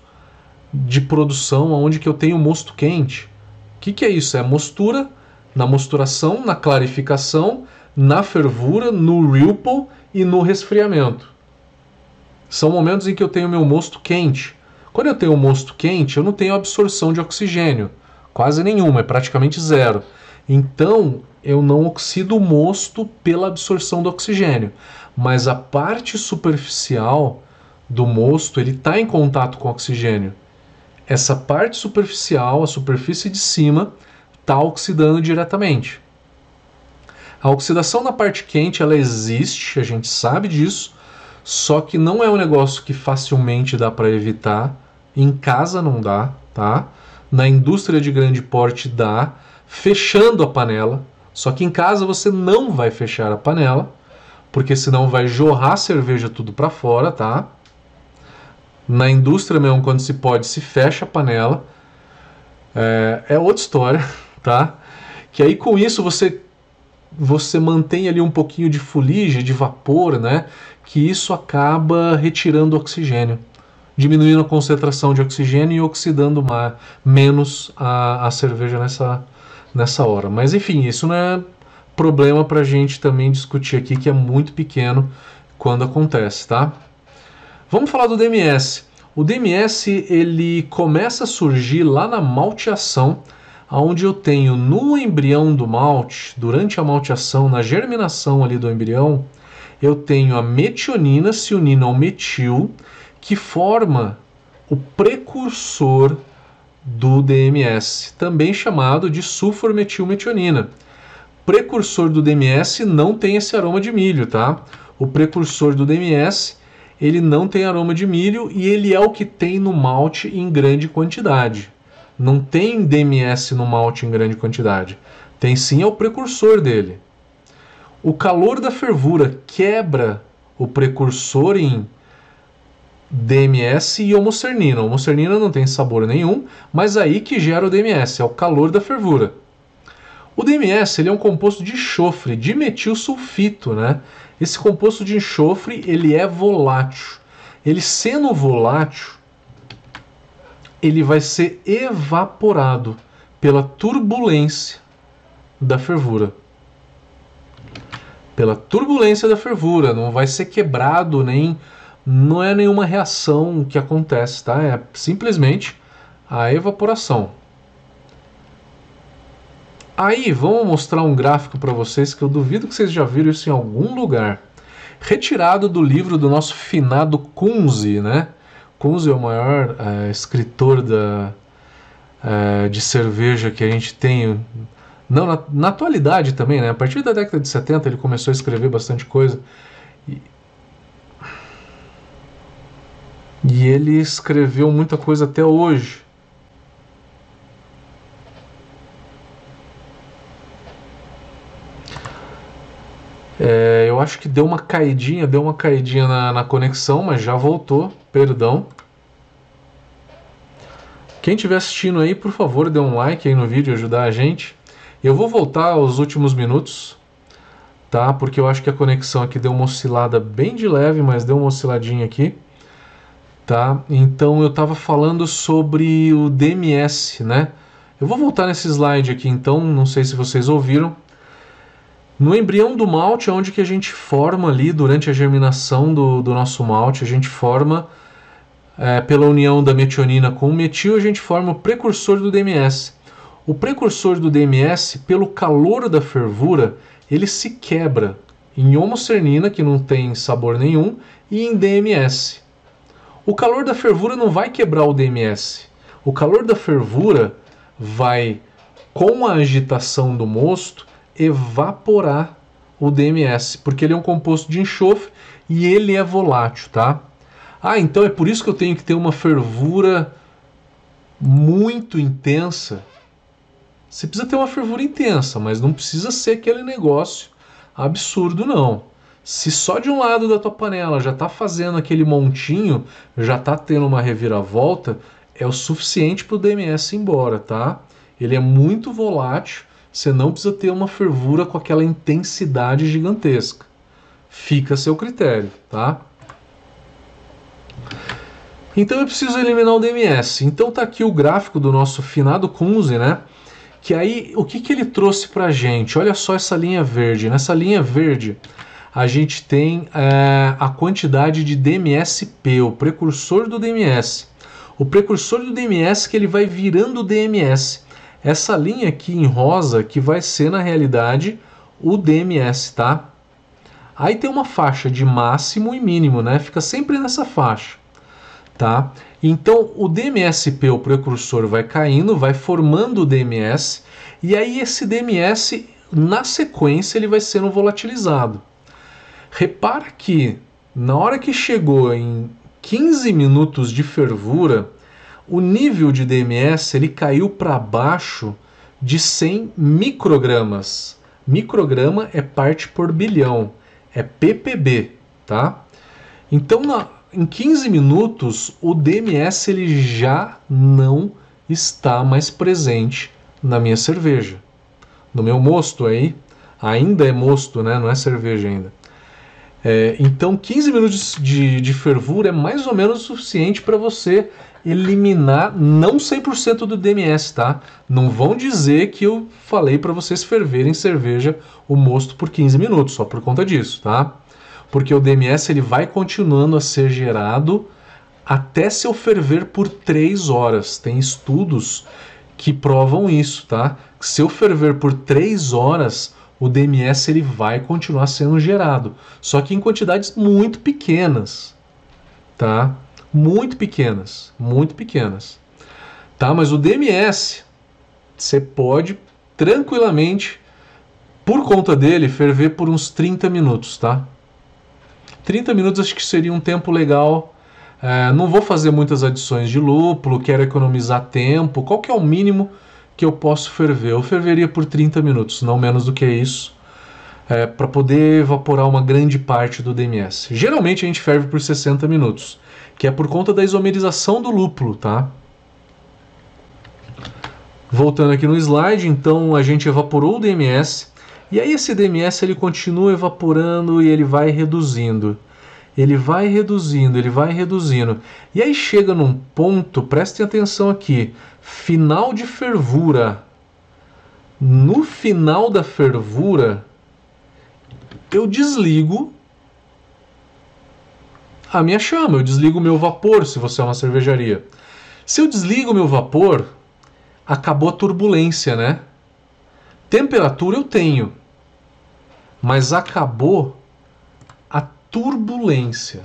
de produção onde que eu tenho mosto quente. O que, que é isso? É mostura, na mosturação, na clarificação, na fervura, no ripple e no resfriamento. São momentos em que eu tenho meu mosto quente. Quando eu tenho o mosto quente, eu não tenho absorção de oxigênio, quase nenhuma, é praticamente zero. Então, eu não oxido o mosto pela absorção do oxigênio, mas a parte superficial do mosto ele está em contato com o oxigênio essa parte superficial, a superfície de cima, está oxidando diretamente. A oxidação na parte quente ela existe, a gente sabe disso, só que não é um negócio que facilmente dá para evitar. Em casa não dá, tá? Na indústria de grande porte dá, fechando a panela. Só que em casa você não vai fechar a panela, porque senão vai jorrar cerveja tudo para fora, tá? Na indústria mesmo, quando se pode, se fecha a panela. É, é outra história, tá? Que aí com isso você você mantém ali um pouquinho de fuligem, de vapor, né? Que isso acaba retirando oxigênio, diminuindo a concentração de oxigênio e oxidando mais, menos a, a cerveja nessa, nessa hora. Mas enfim, isso não é problema para a gente também discutir aqui, que é muito pequeno quando acontece, tá? Vamos falar do DMS. O DMS ele começa a surgir lá na malteação, onde eu tenho no embrião do malte, durante a malteação, na germinação ali do embrião, eu tenho a metionina se unindo ao metil, que forma o precursor do DMS, também chamado de sulformetilmetionina. Precursor do DMS não tem esse aroma de milho, tá? O precursor do DMS ele não tem aroma de milho e ele é o que tem no malte em grande quantidade. Não tem DMS no malte em grande quantidade. Tem sim é o precursor dele. O calor da fervura quebra o precursor em DMS e homocernina. Homocernina não tem sabor nenhum, mas aí que gera o DMS, é o calor da fervura. O DMS ele é um composto de enxofre, de metilsulfito, né? Esse composto de enxofre ele é volátil. Ele sendo volátil, ele vai ser evaporado pela turbulência da fervura. Pela turbulência da fervura, não vai ser quebrado nem não é nenhuma reação que acontece, tá? É simplesmente a evaporação. Aí, vamos mostrar um gráfico para vocês que eu duvido que vocês já viram isso em algum lugar. Retirado do livro do nosso finado Kunze, né? Kunze é o maior é, escritor da, é, de cerveja que a gente tem. Não, na, na, atualidade também, né? A partir da década de 70 ele começou a escrever bastante coisa. E, e ele escreveu muita coisa até hoje. É, eu acho que deu uma caidinha, deu uma caidinha na, na conexão, mas já voltou, perdão. Quem estiver assistindo aí, por favor, dê um like aí no vídeo, ajudar a gente. Eu vou voltar aos últimos minutos, tá? Porque eu acho que a conexão aqui deu uma oscilada bem de leve, mas deu uma osciladinha aqui, tá? Então eu estava falando sobre o DMS, né? Eu vou voltar nesse slide aqui, então, não sei se vocês ouviram. No embrião do malte é onde que a gente forma ali, durante a germinação do, do nosso malte, a gente forma, é, pela união da metionina com o metil, a gente forma o precursor do DMS. o precursor do DMS, pelo calor da fervura, ele se quebra em homocernina, que não tem sabor nenhum, e em DMS. O calor da fervura não vai quebrar o DMS. O calor da fervura vai, com a agitação do mosto, evaporar o DMS, porque ele é um composto de enxofre e ele é volátil, tá? Ah, então é por isso que eu tenho que ter uma fervura muito intensa. Você precisa ter uma fervura intensa, mas não precisa ser aquele negócio absurdo, não. Se só de um lado da tua panela já está fazendo aquele montinho, já está tendo uma reviravolta, é o suficiente para o DMS ir embora, tá? Ele é muito volátil, você não precisa ter uma fervura com aquela intensidade gigantesca. Fica a seu critério, tá? Então eu preciso eliminar o DMS. Então tá aqui o gráfico do nosso finado Kunze, né? Que aí o que, que ele trouxe pra gente? Olha só essa linha verde. Nessa linha verde a gente tem é, a quantidade de DMSP, o precursor do DMS. O precursor do DMS que ele vai virando DMS. Essa linha aqui em rosa que vai ser na realidade o DMS, tá? Aí tem uma faixa de máximo e mínimo, né? Fica sempre nessa faixa, tá? Então o DMSP, o precursor, vai caindo, vai formando o DMS, e aí esse DMS, na sequência, ele vai sendo volatilizado. Repara que na hora que chegou em 15 minutos de fervura, o nível de DMS ele caiu para baixo de 100 microgramas. Micrograma é parte por bilhão, é ppb, tá? Então, na, em 15 minutos, o DMS ele já não está mais presente na minha cerveja. No meu mosto aí, ainda é mosto, né? não é cerveja ainda. É, então, 15 minutos de, de fervura é mais ou menos o suficiente para você eliminar não 100% do DMS, tá? Não vão dizer que eu falei para vocês ferverem cerveja o mosto por 15 minutos, só por conta disso, tá? Porque o DMS ele vai continuando a ser gerado até se eu ferver por 3 horas. Tem estudos que provam isso, tá? Se eu ferver por 3 horas, o DMS ele vai continuar sendo gerado, só que em quantidades muito pequenas, tá? Muito pequenas, muito pequenas. Tá? Mas o DMS você pode tranquilamente por conta dele ferver por uns 30 minutos, tá? 30 minutos acho que seria um tempo legal. É, não vou fazer muitas adições de lúpulo, quero economizar tempo. Qual que é o mínimo que eu posso ferver. Eu ferveria por 30 minutos, não menos do que isso, é, para poder evaporar uma grande parte do DMS. Geralmente a gente ferve por 60 minutos, que é por conta da isomerização do lúpulo, tá? Voltando aqui no slide, então a gente evaporou o DMS, e aí esse DMS ele continua evaporando e ele vai reduzindo. Ele vai reduzindo, ele vai reduzindo. E aí chega num ponto, prestem atenção aqui, final de fervura. No final da fervura, eu desligo a minha chama, eu desligo o meu vapor, se você é uma cervejaria. Se eu desligo o meu vapor, acabou a turbulência, né? Temperatura eu tenho, mas acabou turbulência.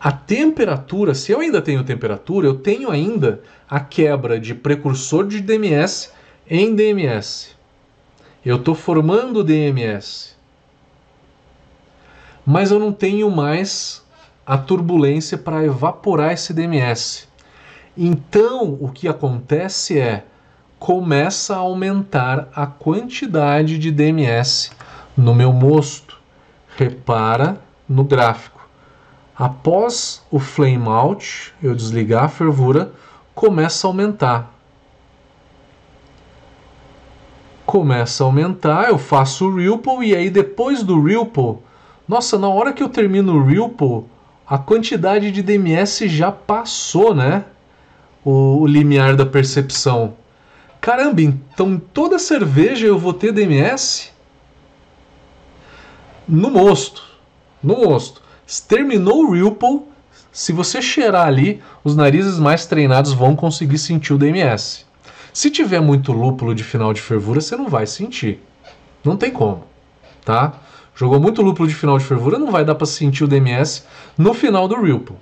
A temperatura, se eu ainda tenho temperatura, eu tenho ainda a quebra de precursor de DMS em DMS. Eu estou formando DMS. Mas eu não tenho mais a turbulência para evaporar esse DMS. Então, o que acontece é começa a aumentar a quantidade de DMS no meu mosto. Repara no gráfico. Após o flame out, eu desligar a fervura, começa a aumentar. Começa a aumentar, eu faço o ripple e aí depois do ripple, nossa, na hora que eu termino o ripple, a quantidade de DMS já passou, né? O, o limiar da percepção. Caramba, então toda cerveja eu vou ter DMS? No mosto. No mosto. Terminou o Ripple, se você cheirar ali, os narizes mais treinados vão conseguir sentir o DMS. Se tiver muito lúpulo de final de fervura, você não vai sentir. Não tem como, tá? Jogou muito lúpulo de final de fervura, não vai dar para sentir o DMS no final do Ripple.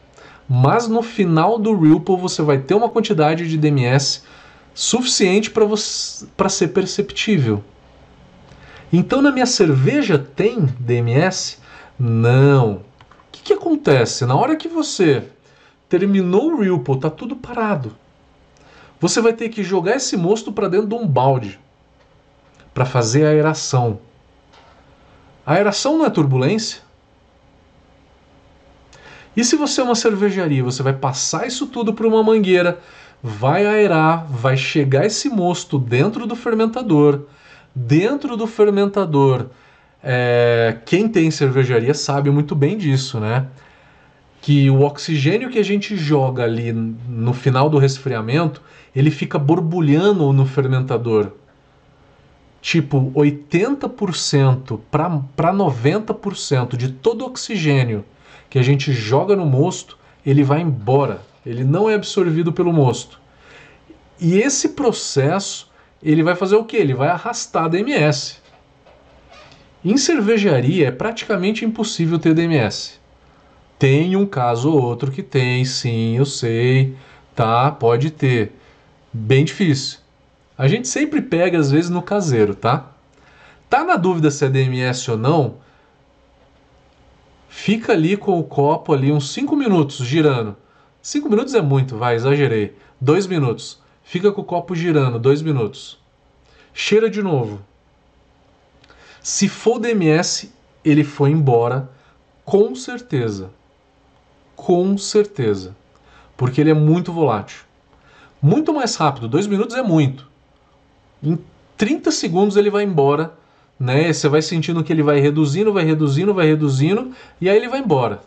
Mas no final do Ripple você vai ter uma quantidade de DMS suficiente para ser perceptível. Então na minha cerveja tem DMS? Não. O que, que acontece? Na hora que você terminou o Ripple, tá tudo parado. Você vai ter que jogar esse mosto para dentro de um balde para fazer a aeração. A aeração não é turbulência? E se você é uma cervejaria, você vai passar isso tudo para uma mangueira, vai aerar, vai chegar esse mosto dentro do fermentador. Dentro do fermentador, é, quem tem cervejaria sabe muito bem disso, né? Que o oxigênio que a gente joga ali no final do resfriamento, ele fica borbulhando no fermentador tipo 80% para 90% de todo o oxigênio que a gente joga no mosto, ele vai embora. Ele não é absorvido pelo mosto. E esse processo, ele vai fazer o que? Ele vai arrastar DMS. Em cervejaria é praticamente impossível ter DMS. Tem um caso ou outro que tem, sim, eu sei, tá? Pode ter. Bem difícil. A gente sempre pega, às vezes, no caseiro, tá? Tá na dúvida se é DMS ou não? Fica ali com o copo ali uns 5 minutos girando. 5 minutos é muito, vai, exagerei. 2 minutos. Fica com o copo girando, 2 minutos. Cheira de novo. Se for DMS, ele foi embora com certeza. Com certeza. Porque ele é muito volátil. Muito mais rápido, 2 minutos é muito. Em 30 segundos ele vai embora, né? Você vai sentindo que ele vai reduzindo, vai reduzindo, vai reduzindo, e aí ele vai embora.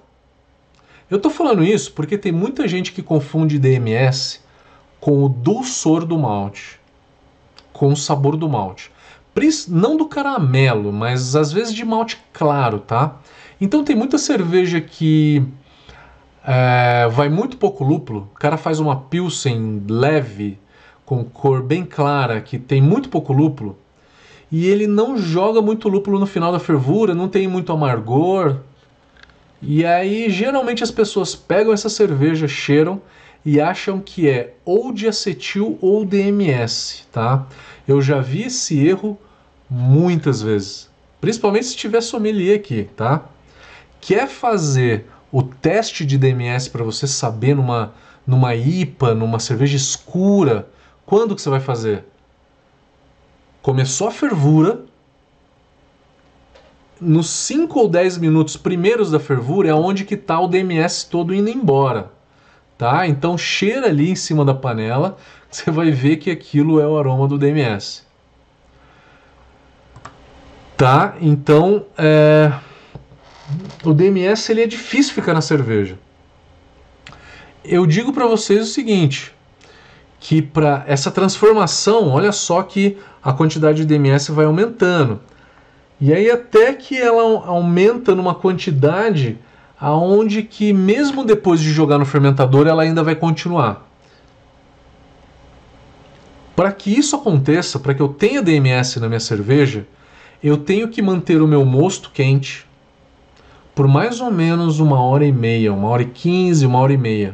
Eu estou falando isso porque tem muita gente que confunde DMS com o dulçor do malte, com o sabor do malte. Não do caramelo, mas às vezes de malte claro, tá? Então tem muita cerveja que é, vai muito pouco lúpulo. O cara faz uma pilsen leve, com cor bem clara, que tem muito pouco lúpulo, e ele não joga muito lúpulo no final da fervura, não tem muito amargor. E aí, geralmente as pessoas pegam essa cerveja, cheiram e acham que é ou de acetil ou DMS, tá? Eu já vi esse erro muitas vezes, principalmente se tiver sommelier aqui, tá? Quer fazer o teste de DMS para você saber numa numa IPA, numa cerveja escura, quando que você vai fazer? Começou a fervura, nos 5 ou 10 minutos primeiros da fervura é onde que está o DMS todo indo embora. Tá? Então cheira ali em cima da panela, você vai ver que aquilo é o aroma do DMS. Tá? Então é... o DMS ele é difícil ficar na cerveja. Eu digo para vocês o seguinte: que para essa transformação, olha só que a quantidade de DMS vai aumentando. E aí até que ela aumenta numa quantidade aonde que mesmo depois de jogar no fermentador ela ainda vai continuar. Para que isso aconteça, para que eu tenha DMS na minha cerveja, eu tenho que manter o meu mosto quente por mais ou menos uma hora e meia, uma hora e quinze, uma hora e meia.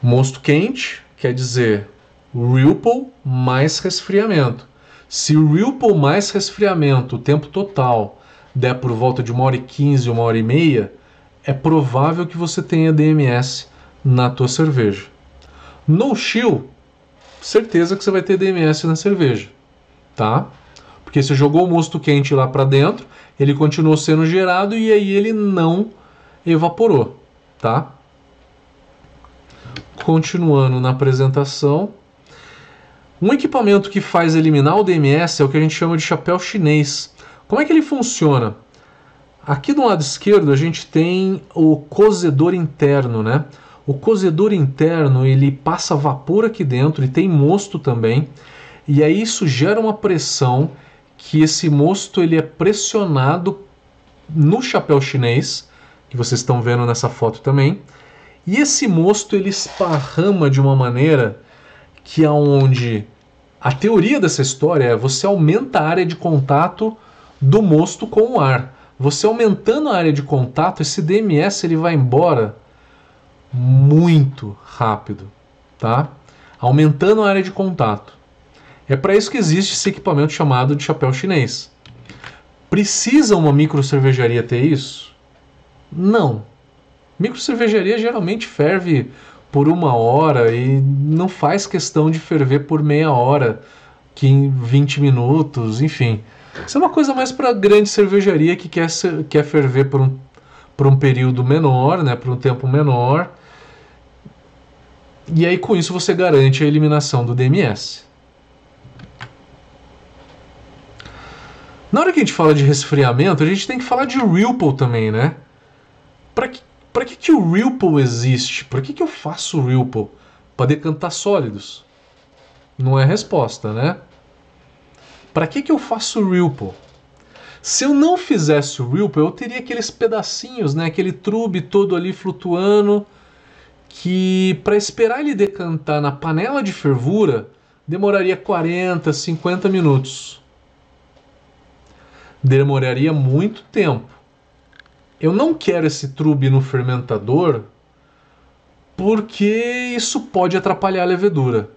Mosto quente quer dizer Ripple mais resfriamento. Se Ripple mais resfriamento, o tempo total, der por volta de uma hora e quinze, uma hora e meia, é provável que você tenha DMS na tua cerveja. No chill, certeza que você vai ter DMS na cerveja, tá? Porque você jogou o mosto quente lá para dentro, ele continuou sendo gerado e aí ele não evaporou, tá? Continuando na apresentação, um equipamento que faz eliminar o DMS é o que a gente chama de chapéu chinês. Como é que ele funciona? Aqui do lado esquerdo a gente tem o cozedor interno, né? O cozedor interno ele passa vapor aqui dentro e tem mosto também, e aí isso gera uma pressão que esse mosto ele é pressionado no chapéu chinês, que vocês estão vendo nessa foto também, e esse mosto ele esparrama de uma maneira que aonde a teoria dessa história é você aumenta a área de contato do mosto com o ar. Você aumentando a área de contato, esse DMS ele vai embora muito rápido, tá? Aumentando a área de contato. É para isso que existe esse equipamento chamado de chapéu chinês. Precisa uma micro cervejaria ter isso? Não. Micro cervejaria geralmente ferve por uma hora e não faz questão de ferver por meia hora, que em 20 minutos, enfim. Isso é uma coisa mais para grande cervejaria que quer, quer ferver por um, por um período menor, né, por um tempo menor. E aí com isso você garante a eliminação do DMS. Na hora que a gente fala de resfriamento, a gente tem que falar de Ripple também, né? Para que, que, que o Ripple existe? Para que, que eu faço o Ripple? Para decantar sólidos? Não é resposta, né? Para que, que eu faço o Ripple? Se eu não fizesse o Ripple, eu teria aqueles pedacinhos, né? Aquele trube todo ali flutuando, que para esperar ele decantar na panela de fervura demoraria 40, 50 minutos demoraria muito tempo. Eu não quero esse trube no fermentador porque isso pode atrapalhar a levedura.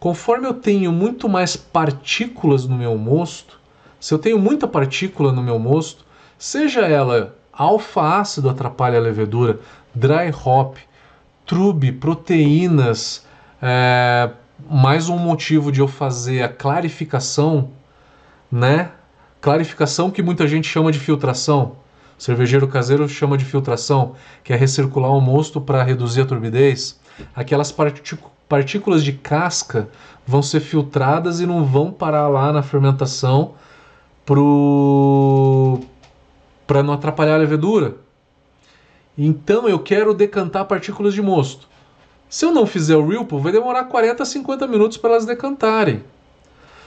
Conforme eu tenho muito mais partículas no meu mosto, se eu tenho muita partícula no meu mosto, seja ela alfa-ácido atrapalha a levedura, dry hop, trube, proteínas, é, mais um motivo de eu fazer a clarificação, né? Clarificação que muita gente chama de filtração. Cervejeiro caseiro chama de filtração, que é recircular o mosto para reduzir a turbidez. Aquelas partículas de casca vão ser filtradas e não vão parar lá na fermentação para não atrapalhar a levedura. Então eu quero decantar partículas de mosto. Se eu não fizer o Ripple, vai demorar 40 a 50 minutos para elas decantarem.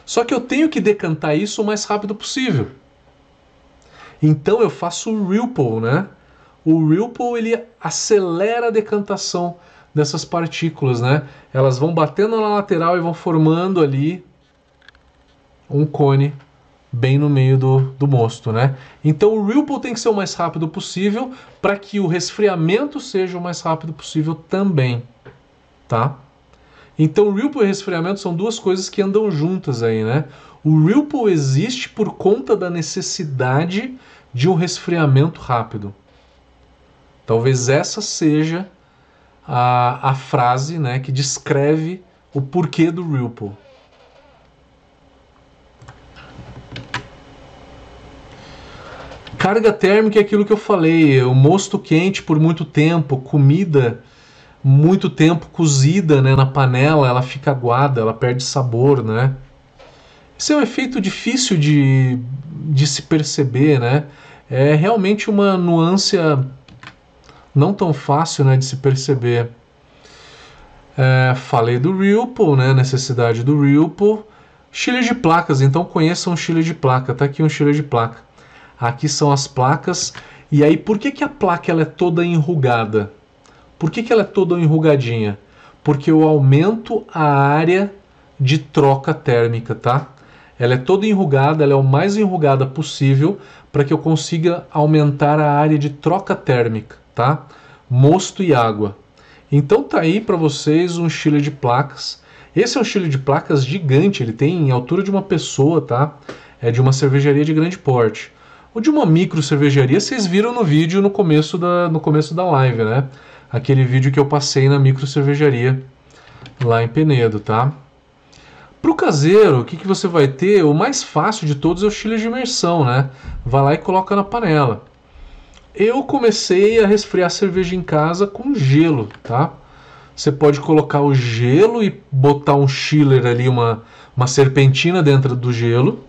Só que eu tenho que decantar isso o mais rápido possível. Então eu faço o Ripple, né? O Ripple ele acelera a decantação dessas partículas, né? Elas vão batendo na lateral e vão formando ali um cone bem no meio do, do mosto, né? Então o Ripple tem que ser o mais rápido possível para que o resfriamento seja o mais rápido possível também, tá? Então, Ripple e resfriamento são duas coisas que andam juntas aí, né? O Ripple existe por conta da necessidade de um resfriamento rápido. Talvez essa seja a, a frase né, que descreve o porquê do Ripple. Carga térmica é aquilo que eu falei, o mosto quente por muito tempo, comida muito tempo cozida né, na panela, ela fica aguada, ela perde sabor, né? Esse é um efeito difícil de, de se perceber, né? É realmente uma nuance não tão fácil né, de se perceber. É, falei do Ripple, né? Necessidade do Ripple. Chile de placas, então conheçam o Chile de placa. Tá aqui um Chile de placa. Aqui são as placas. E aí, por que, que a placa ela é toda enrugada? Por que, que ela é toda enrugadinha? Porque eu aumento a área de troca térmica, tá? Ela é toda enrugada, ela é o mais enrugada possível para que eu consiga aumentar a área de troca térmica, tá? Mosto e água. Então tá aí para vocês um chile de placas. Esse é um chile de placas gigante, ele tem em altura de uma pessoa, tá? É de uma cervejaria de grande porte. O de uma micro cervejaria vocês viram no vídeo no começo da, no começo da live, né? aquele vídeo que eu passei na micro cervejaria lá em Penedo, tá? Para o caseiro, o que, que você vai ter? O mais fácil de todos é o chile de imersão, né? Vai lá e coloca na panela. Eu comecei a resfriar cerveja em casa com gelo, tá? Você pode colocar o gelo e botar um chiller ali, uma, uma serpentina dentro do gelo.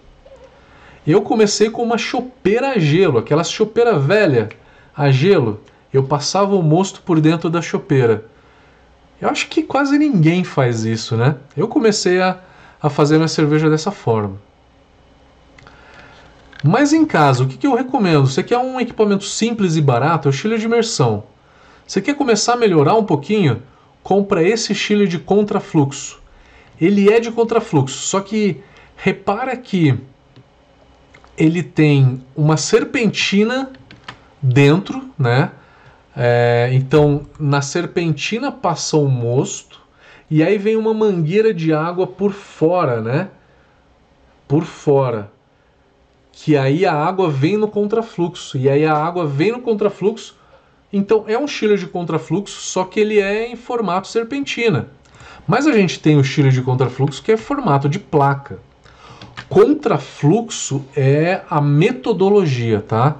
Eu comecei com uma chopeira a gelo, aquela chopeira velha a gelo eu passava o mosto por dentro da chopeira. Eu acho que quase ninguém faz isso, né? Eu comecei a, a fazer minha cerveja dessa forma. Mas em casa, o que, que eu recomendo? Você quer um equipamento simples e barato? É o chile de imersão. Você quer começar a melhorar um pouquinho? Compra esse chile de contrafluxo. Ele é de contrafluxo, só que repara que ele tem uma serpentina dentro, né? É, então, na serpentina passa o mosto e aí vem uma mangueira de água por fora, né? Por fora. Que aí a água vem no contrafluxo. E aí a água vem no contrafluxo. Então é um chiller de contrafluxo, só que ele é em formato serpentina. Mas a gente tem o chiller de contrafluxo que é formato de placa. Contrafluxo é a metodologia, tá?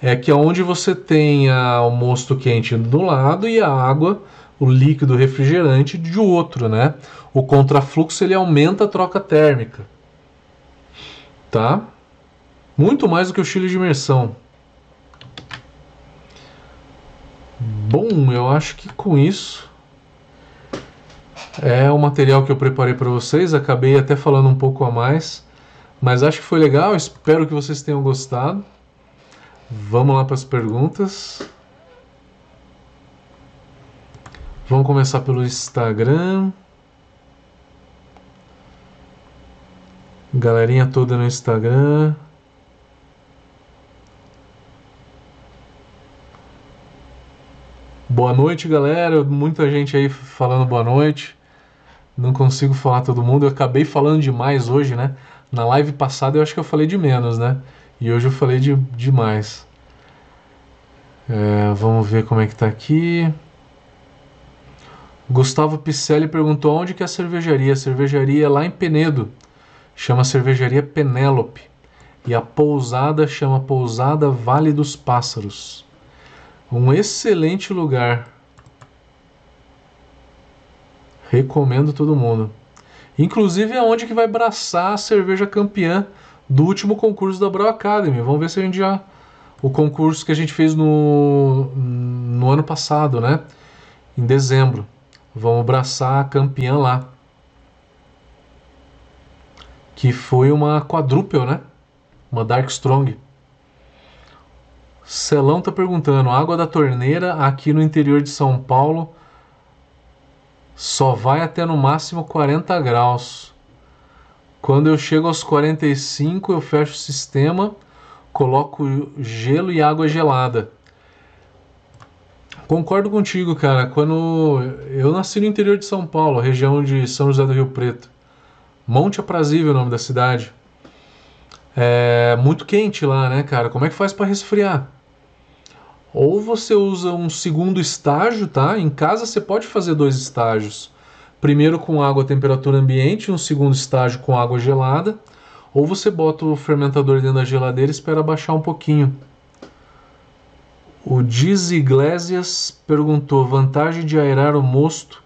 é que é onde você tem o mosto quente do lado e a água, o líquido refrigerante de outro, né? O contrafluxo ele aumenta a troca térmica, tá? Muito mais do que o chile de imersão. Bom, eu acho que com isso é o material que eu preparei para vocês. Acabei até falando um pouco a mais, mas acho que foi legal. Espero que vocês tenham gostado. Vamos lá para as perguntas. Vamos começar pelo Instagram. Galerinha toda no Instagram. Boa noite, galera. Muita gente aí falando boa noite. Não consigo falar todo mundo. Eu acabei falando demais hoje, né? Na live passada eu acho que eu falei de menos, né? E hoje eu falei de demais. É, vamos ver como é que tá aqui. Gustavo Picelli perguntou onde que é a cervejaria. A cervejaria é lá em Penedo. Chama Cervejaria Penélope. E a pousada chama Pousada Vale dos Pássaros. Um excelente lugar. Recomendo todo mundo. Inclusive é onde que vai braçar a cerveja campeã do último concurso da Brawl Academy. Vamos ver se a gente já. O concurso que a gente fez no, no ano passado, né? Em dezembro. Vamos abraçar a campeã lá. Que foi uma quadruple, né? Uma Dark Strong. Celão tá perguntando: água da torneira aqui no interior de São Paulo só vai até no máximo 40 graus. Quando eu chego aos 45, eu fecho o sistema, coloco gelo e água gelada. Concordo contigo, cara. Quando eu nasci no interior de São Paulo, região de São José do Rio Preto, Monte Aprazível é o nome da cidade. É muito quente lá, né, cara? Como é que faz para resfriar? Ou você usa um segundo estágio, tá? Em casa você pode fazer dois estágios primeiro com água a temperatura ambiente, um segundo estágio com água gelada, ou você bota o fermentador dentro da geladeira e espera baixar um pouquinho. O Diz Iglesias perguntou: vantagem de aerar o mosto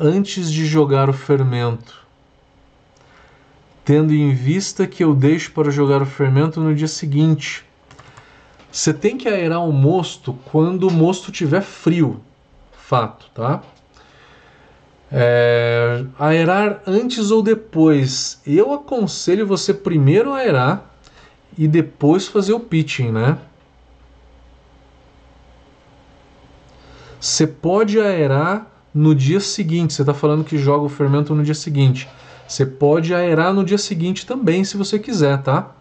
antes de jogar o fermento, tendo em vista que eu deixo para jogar o fermento no dia seguinte. Você tem que aerar o mosto quando o mosto estiver frio, fato, tá? É, aerar antes ou depois? Eu aconselho você primeiro aerar e depois fazer o pitching, né? Você pode aerar no dia seguinte. Você está falando que joga o fermento no dia seguinte. Você pode aerar no dia seguinte também, se você quiser, tá?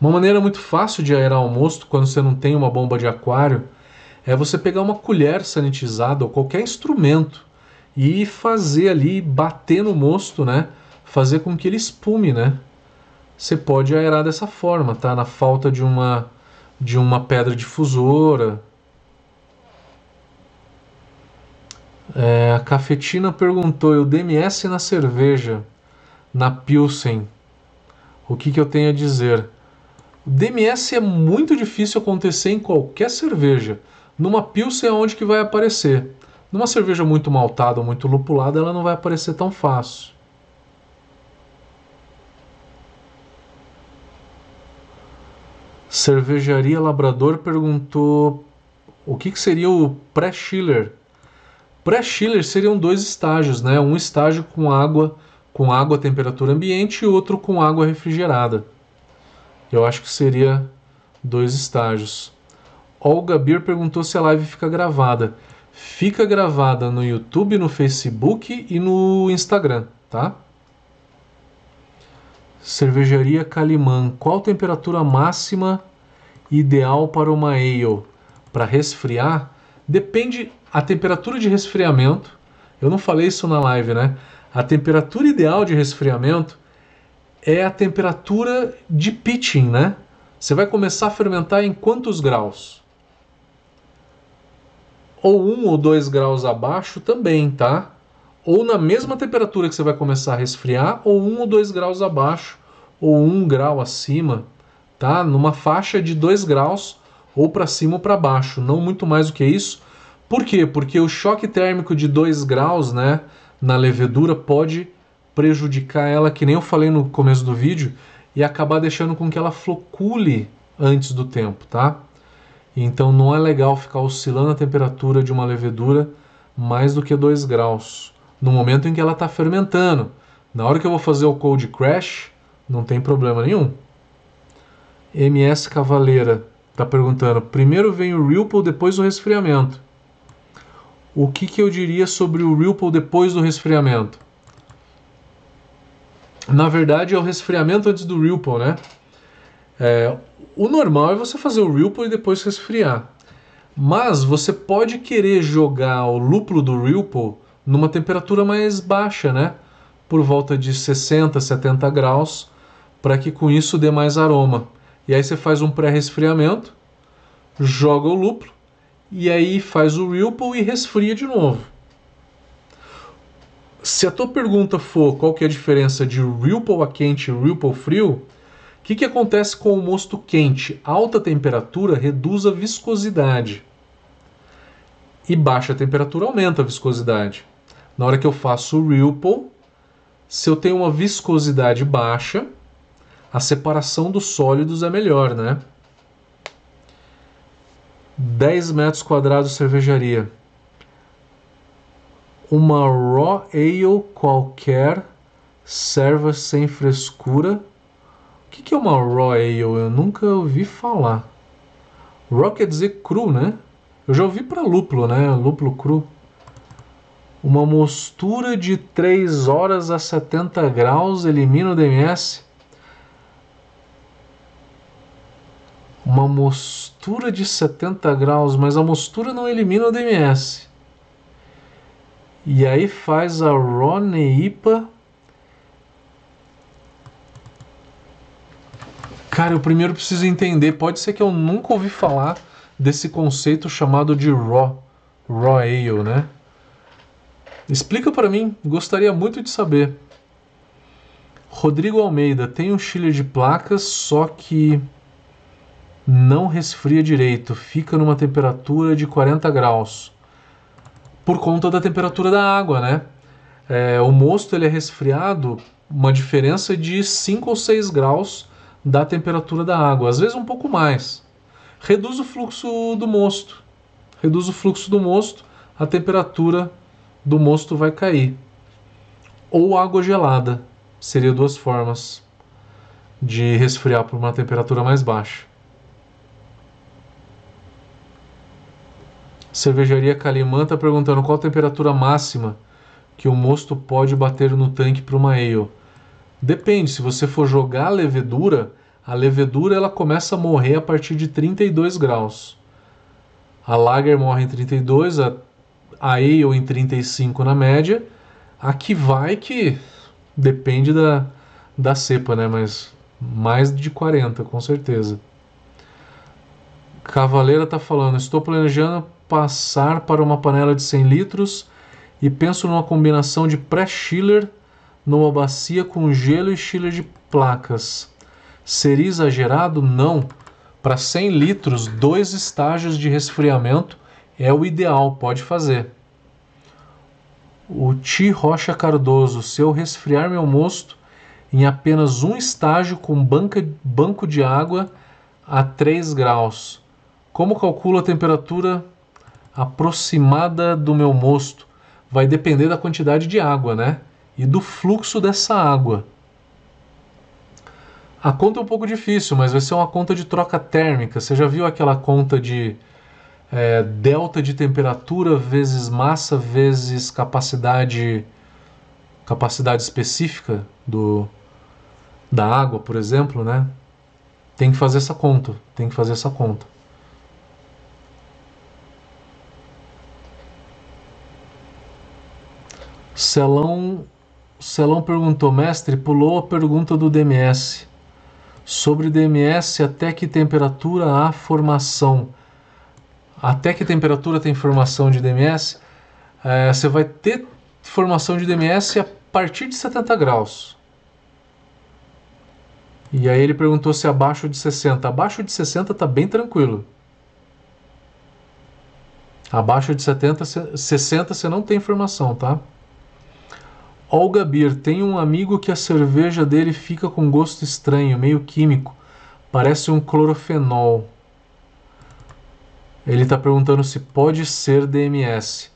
Uma maneira muito fácil de aerar o mosto quando você não tem uma bomba de aquário é você pegar uma colher sanitizada ou qualquer instrumento e fazer ali, bater no mosto, né? Fazer com que ele espume, né? Você pode aerar dessa forma, tá? Na falta de uma de uma pedra difusora. É, a cafetina perguntou: o DMS na cerveja, na Pilsen, o que, que eu tenho a dizer? O DMS é muito difícil acontecer em qualquer cerveja. Numa Pilsen é onde que vai aparecer. Numa cerveja muito maltada ou muito lupulada, ela não vai aparecer tão fácil. Cervejaria Labrador perguntou o que, que seria o pré-chiller. Pré-chiller seriam dois estágios, né? Um estágio com água com água a temperatura ambiente e outro com água refrigerada. Eu acho que seria dois estágios. Olga Beer perguntou se a live fica gravada fica gravada no YouTube, no Facebook e no Instagram. tá? Cervejaria Calimã, qual temperatura máxima ideal para uma ale? Para resfriar? Depende a temperatura de resfriamento. Eu não falei isso na live, né? A temperatura ideal de resfriamento é a temperatura de pitching, né? Você vai começar a fermentar em quantos graus? Ou um ou dois graus abaixo também, tá? Ou na mesma temperatura que você vai começar a resfriar, ou um ou dois graus abaixo, ou um grau acima, tá? Numa faixa de dois graus, ou para cima ou para baixo, não muito mais do que isso. Por quê? Porque o choque térmico de 2 graus, né, na levedura pode prejudicar ela, que nem eu falei no começo do vídeo, e acabar deixando com que ela flocule antes do tempo, tá? Então não é legal ficar oscilando a temperatura de uma levedura mais do que 2 graus no momento em que ela está fermentando. Na hora que eu vou fazer o cold crash, não tem problema nenhum. MS Cavaleira está perguntando: primeiro vem o Ripple, depois o resfriamento. O que, que eu diria sobre o Ripple depois do resfriamento? Na verdade, é o resfriamento antes do Ripple, né? É, o normal é você fazer o Ripple e depois resfriar. Mas você pode querer jogar o lúpulo do Ripple numa temperatura mais baixa, né? Por volta de 60, 70 graus, para que com isso dê mais aroma. E aí você faz um pré-resfriamento, joga o lúpulo e aí faz o Ripple e resfria de novo. Se a tua pergunta for qual que é a diferença de Ripple a quente e Ripple frio, que, que acontece com o mosto quente? Alta temperatura reduz a viscosidade. E baixa temperatura aumenta a viscosidade. Na hora que eu faço o Ripple, se eu tenho uma viscosidade baixa, a separação dos sólidos é melhor, né? 10 metros quadrados cervejaria. Uma raw ale qualquer serva sem frescura o que, que é uma raw ale? Eu nunca ouvi falar. Raw quer dizer cru, né? Eu já ouvi para lúpulo, né? Lúpulo cru. Uma mostura de 3 horas a 70 graus elimina o DMS. Uma mostura de 70 graus, mas a mostura não elimina o DMS. E aí faz a Raw Neipa Cara, eu primeiro preciso entender. Pode ser que eu nunca ouvi falar desse conceito chamado de raw, raw ale, né? Explica para mim, gostaria muito de saber. Rodrigo Almeida tem um chile de placas, só que não resfria direito, fica numa temperatura de 40 graus. Por conta da temperatura da água, né? É, o mosto ele é resfriado uma diferença de 5 ou 6 graus da temperatura da água, às vezes um pouco mais. Reduz o fluxo do mosto. Reduz o fluxo do mosto, a temperatura do mosto vai cair. Ou água gelada, seria duas formas de resfriar por uma temperatura mais baixa. Cervejaria Calimã está perguntando qual a temperatura máxima que o mosto pode bater no tanque para uma ale. Depende, se você for jogar a levedura, a levedura ela começa a morrer a partir de 32 graus. A lager morre em 32, a, a ale em 35 na média. A que vai que depende da, da cepa, né? Mas mais de 40, com certeza. Cavaleira está falando, estou planejando passar para uma panela de 100 litros e penso numa combinação de pré-chiller numa bacia com gelo e chiller de placas. Seria exagerado? Não. Para 100 litros, dois estágios de resfriamento é o ideal, pode fazer. O Ti Rocha Cardoso, se eu resfriar meu mosto em apenas um estágio com banca, banco de água a 3 graus, como calculo a temperatura aproximada do meu mosto? Vai depender da quantidade de água, né? e do fluxo dessa água. A conta é um pouco difícil, mas vai ser uma conta de troca térmica. Você já viu aquela conta de é, delta de temperatura vezes massa vezes capacidade capacidade específica do, da água, por exemplo, né? Tem que fazer essa conta, tem que fazer essa conta. Celão, Celão perguntou, mestre, pulou a pergunta do DMS. Sobre DMS, até que temperatura há formação? Até que temperatura tem formação de DMS? É, você vai ter formação de DMS a partir de 70 graus. E aí ele perguntou se abaixo de 60. Abaixo de 60 está bem tranquilo. Abaixo de 70, 60 você não tem informação, tá? Olga Beer, tem um amigo que a cerveja dele fica com gosto estranho, meio químico. Parece um clorofenol. Ele está perguntando se pode ser DMS.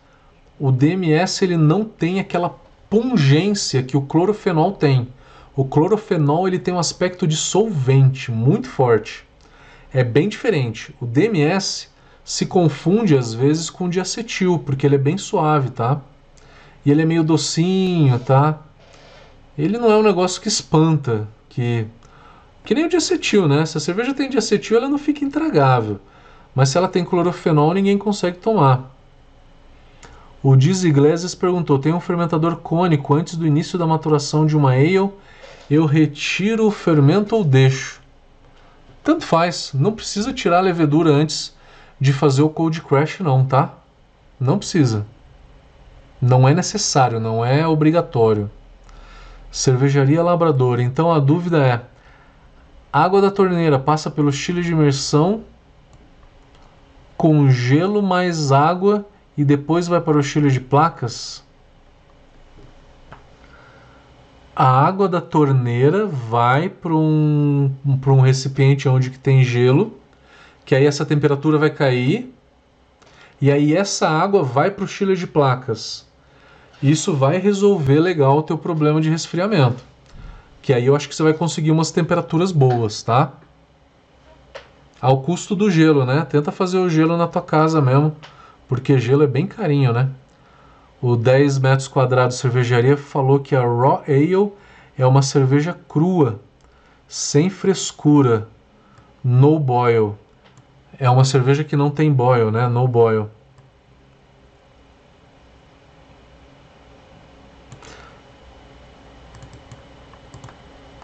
O DMS ele não tem aquela pungência que o clorofenol tem. O clorofenol ele tem um aspecto de solvente muito forte. É bem diferente. O DMS se confunde às vezes com o diacetil, porque ele é bem suave, tá? E ele é meio docinho, tá? Ele não é um negócio que espanta, que que nem o diacetil, né? Se a cerveja tem diacetil, ela não fica intragável. Mas se ela tem clorofenol, ninguém consegue tomar. O Diz Iglesias perguntou: tem um fermentador cônico antes do início da maturação de uma ale? Eu retiro o fermento ou deixo? Tanto faz, não precisa tirar a levedura antes de fazer o cold crash, não, tá? Não precisa. Não é necessário, não é obrigatório. Cervejaria Labrador. Então a dúvida é: água da torneira passa pelo chile de imersão com gelo mais água e depois vai para o chile de placas, a água da torneira vai para um, um recipiente onde que tem gelo, que aí essa temperatura vai cair, e aí essa água vai para o chile de placas. Isso vai resolver legal o teu problema de resfriamento. Que aí eu acho que você vai conseguir umas temperaturas boas, tá? Ao custo do gelo, né? Tenta fazer o gelo na tua casa mesmo porque gelo é bem carinho, né? O 10 metros quadrados cervejaria falou que a Raw Ale é uma cerveja crua, sem frescura, no boil. É uma cerveja que não tem boil, né? No boil.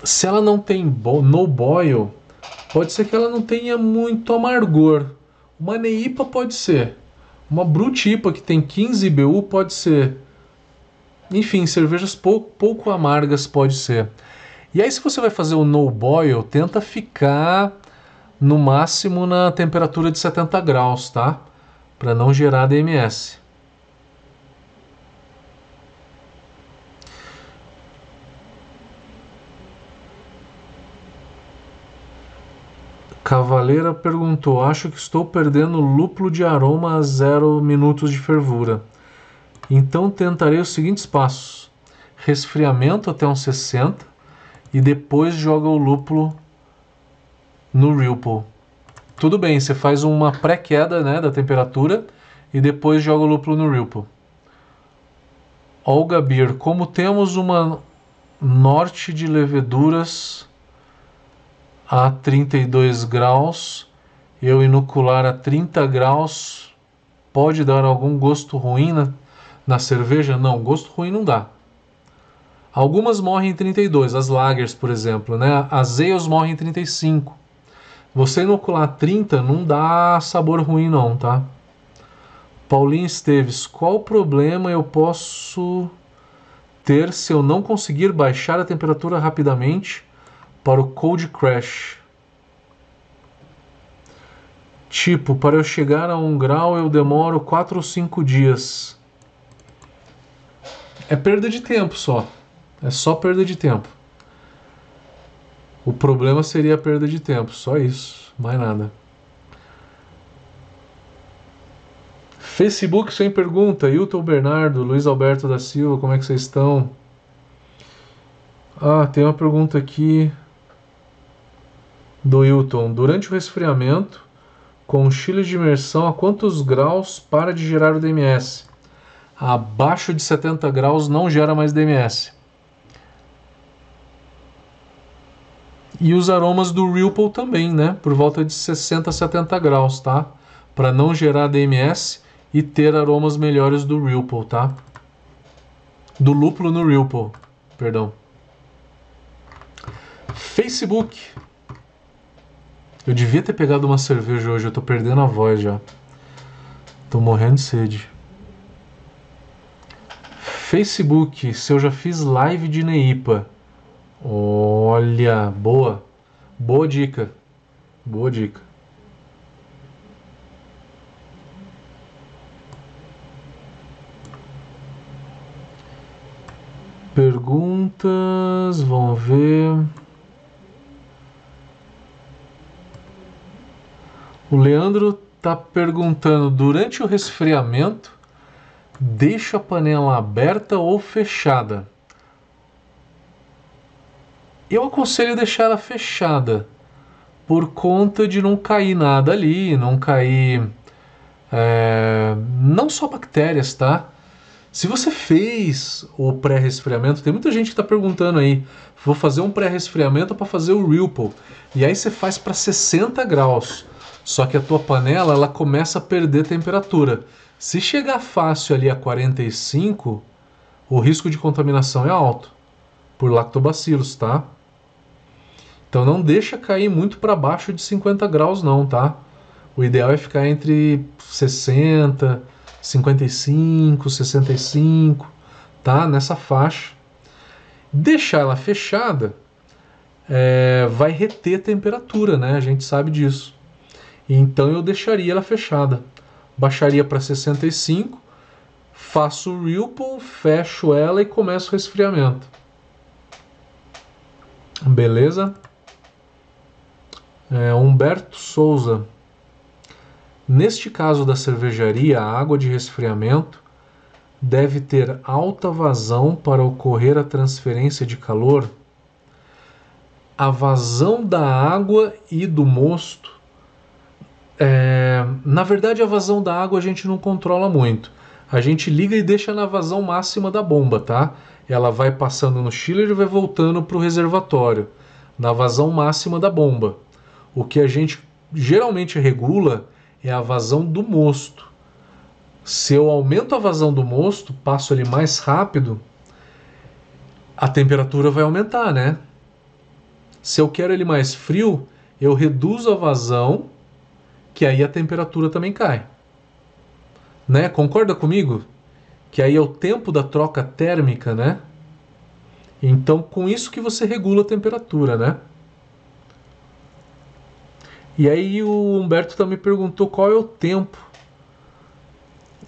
Se ela não tem no boil, pode ser que ela não tenha muito amargor. Uma neipa pode ser. Uma Brutipa que tem 15 BU pode ser. Enfim, cervejas pouco amargas pode ser. E aí, se você vai fazer o no boil, tenta ficar no máximo na temperatura de 70 graus, tá? Para não gerar DMS. Cavaleira perguntou: Acho que estou perdendo lúpulo de aroma a zero minutos de fervura. Então tentarei os seguintes passos: resfriamento até uns 60 e depois joga o lúpulo no Ripple. Tudo bem, você faz uma pré-queda né, da temperatura e depois joga o lúpulo no Ripple. Olga Beer, como temos uma norte de leveduras a 32 graus, eu inocular a 30 graus, pode dar algum gosto ruim na, na cerveja? Não, gosto ruim não dá. Algumas morrem em 32, as lagers, por exemplo, né? As ales morrem em 35. Você inocular 30 não dá sabor ruim não, tá? Paulinho Esteves, qual problema eu posso ter se eu não conseguir baixar a temperatura rapidamente para o Cold Crash. Tipo, para eu chegar a um grau eu demoro 4 ou 5 dias. É perda de tempo só. É só perda de tempo. O problema seria a perda de tempo, só isso, mais nada. Facebook sem pergunta, Hilton Bernardo, Luiz Alberto da Silva, como é que vocês estão? Ah, tem uma pergunta aqui do Hilton durante o resfriamento com mochilas de imersão a quantos graus para de gerar o DMS? Abaixo de 70 graus não gera mais DMS. E os aromas do Ripple também, né? Por volta de 60 a 70 graus, tá? Para não gerar DMS e ter aromas melhores do Ripple, tá? Do lúpulo no Ripple, perdão. Facebook eu devia ter pegado uma cerveja hoje, eu tô perdendo a voz já. Tô morrendo de sede. Facebook, se eu já fiz live de Neipa. Olha, boa. Boa dica. Boa dica. Perguntas, vamos ver. O Leandro está perguntando: durante o resfriamento, deixa a panela aberta ou fechada? Eu aconselho deixar ela fechada, por conta de não cair nada ali, não cair. É, não só bactérias, tá? Se você fez o pré-resfriamento, tem muita gente que está perguntando aí, vou fazer um pré-resfriamento para fazer o Ripple. E aí você faz para 60 graus. Só que a tua panela ela começa a perder temperatura. Se chegar fácil ali a 45, o risco de contaminação é alto por lactobacilos, tá? Então não deixa cair muito para baixo de 50 graus não, tá? O ideal é ficar entre 60, 55, 65, tá? Nessa faixa. Deixar ela fechada é, vai reter temperatura, né? A gente sabe disso. Então eu deixaria ela fechada. Baixaria para 65, faço o Ripple, fecho ela e começo o resfriamento. Beleza? É, Humberto Souza. Neste caso da cervejaria, a água de resfriamento deve ter alta vazão para ocorrer a transferência de calor. A vazão da água e do mosto é, na verdade, a vazão da água a gente não controla muito. A gente liga e deixa na vazão máxima da bomba, tá? Ela vai passando no chiller e vai voltando para o reservatório, na vazão máxima da bomba. O que a gente geralmente regula é a vazão do mosto. Se eu aumento a vazão do mosto, passo ele mais rápido, a temperatura vai aumentar, né? Se eu quero ele mais frio, eu reduzo a vazão que aí a temperatura também cai. Né? Concorda comigo? Que aí é o tempo da troca térmica, né? Então, com isso que você regula a temperatura, né? E aí o Humberto também perguntou qual é o tempo.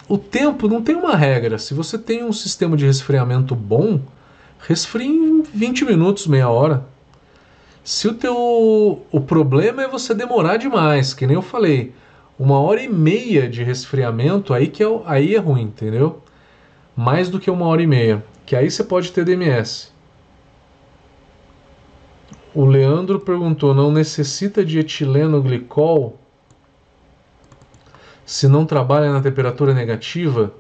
O tempo não tem uma regra. Se você tem um sistema de resfriamento bom, resfrie em 20 minutos, meia hora. Se o teu o problema é você demorar demais, que nem eu falei, uma hora e meia de resfriamento, aí que é, aí é ruim, entendeu? Mais do que uma hora e meia, que aí você pode ter DMS. O Leandro perguntou: não necessita de etileno glicol se não trabalha na temperatura negativa?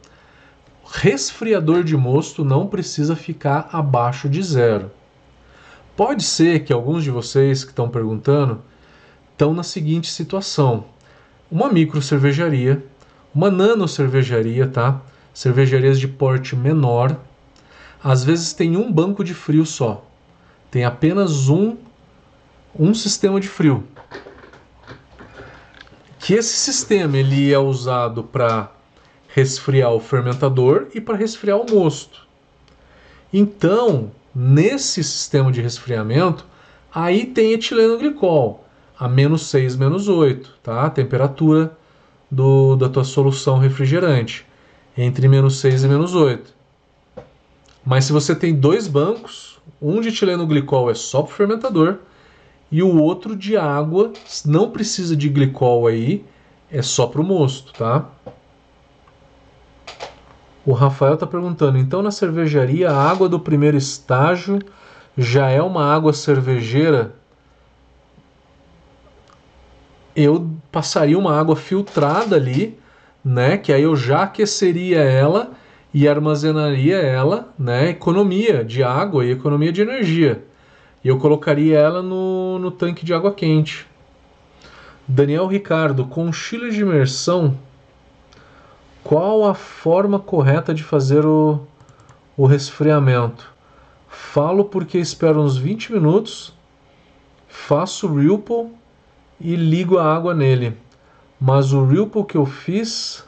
Resfriador de mosto não precisa ficar abaixo de zero. Pode ser que alguns de vocês que estão perguntando estão na seguinte situação: uma micro cervejaria, uma nano cervejaria, tá? Cervejarias de porte menor, às vezes tem um banco de frio só. Tem apenas um um sistema de frio. Que esse sistema ele é usado para resfriar o fermentador e para resfriar o mosto. Então, Nesse sistema de resfriamento, aí tem etileno glicol a menos 6, menos 8, tá? A temperatura do, da tua solução refrigerante, entre menos 6 e menos 8. Mas se você tem dois bancos, um de etileno glicol é só para o fermentador e o outro de água, não precisa de glicol aí, é só para o mosto, tá? O Rafael está perguntando: então na cervejaria a água do primeiro estágio já é uma água cervejeira? Eu passaria uma água filtrada ali, né? Que aí eu já aqueceria ela e armazenaria ela, né? Economia de água e economia de energia. E eu colocaria ela no, no tanque de água quente. Daniel Ricardo, com chile de imersão, qual a forma correta de fazer o, o resfriamento? Falo porque espero uns 20 minutos, faço o Ripple e ligo a água nele. Mas o Ripple que eu fiz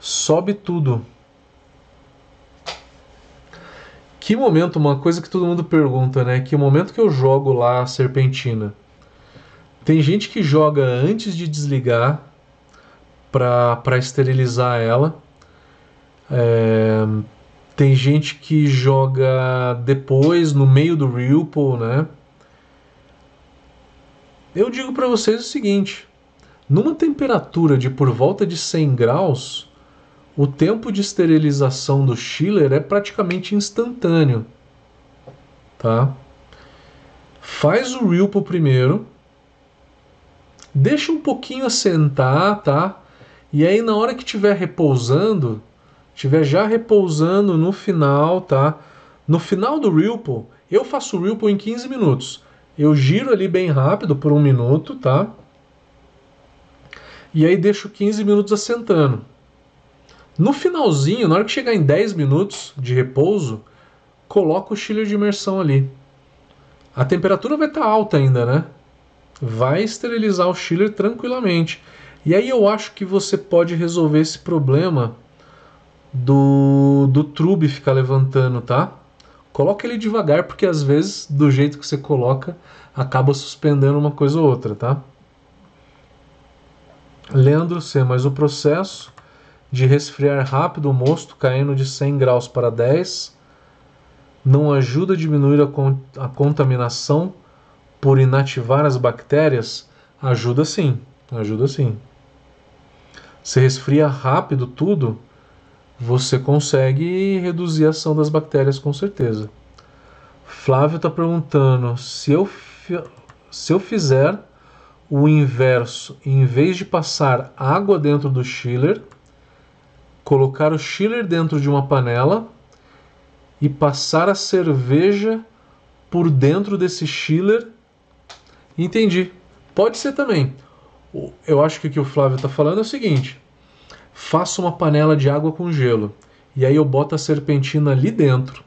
sobe tudo. Que momento, uma coisa que todo mundo pergunta, né? Que momento que eu jogo lá a serpentina? Tem gente que joga antes de desligar para esterilizar ela. É, tem gente que joga depois, no meio do Ripple, né? Eu digo para vocês o seguinte: numa temperatura de por volta de 100 graus, o tempo de esterilização do chiller é praticamente instantâneo, tá? Faz o Ripple primeiro, deixa um pouquinho assentar, tá? E aí na hora que estiver repousando, estiver já repousando no final, tá? No final do Ripple, eu faço o Ripple em 15 minutos. Eu giro ali bem rápido por um minuto, tá? E aí deixo 15 minutos assentando. No finalzinho, na hora que chegar em 10 minutos de repouso, coloco o chiller de imersão ali. A temperatura vai estar tá alta ainda, né? Vai esterilizar o chiller tranquilamente. E aí eu acho que você pode resolver esse problema do, do trube ficar levantando, tá? Coloca ele devagar, porque às vezes, do jeito que você coloca, acaba suspendendo uma coisa ou outra, tá? Leandro C. Mas o processo de resfriar rápido o mosto, caindo de 100 graus para 10, não ajuda a diminuir a, con a contaminação por inativar as bactérias? Ajuda sim, ajuda sim. Se resfria rápido tudo, você consegue reduzir a ação das bactérias com certeza. Flávio está perguntando se eu, se eu fizer o inverso, em vez de passar água dentro do chiller, colocar o chiller dentro de uma panela e passar a cerveja por dentro desse chiller. Entendi. Pode ser também. Eu acho que o que o Flávio está falando é o seguinte: faço uma panela de água com gelo e aí eu boto a serpentina ali dentro.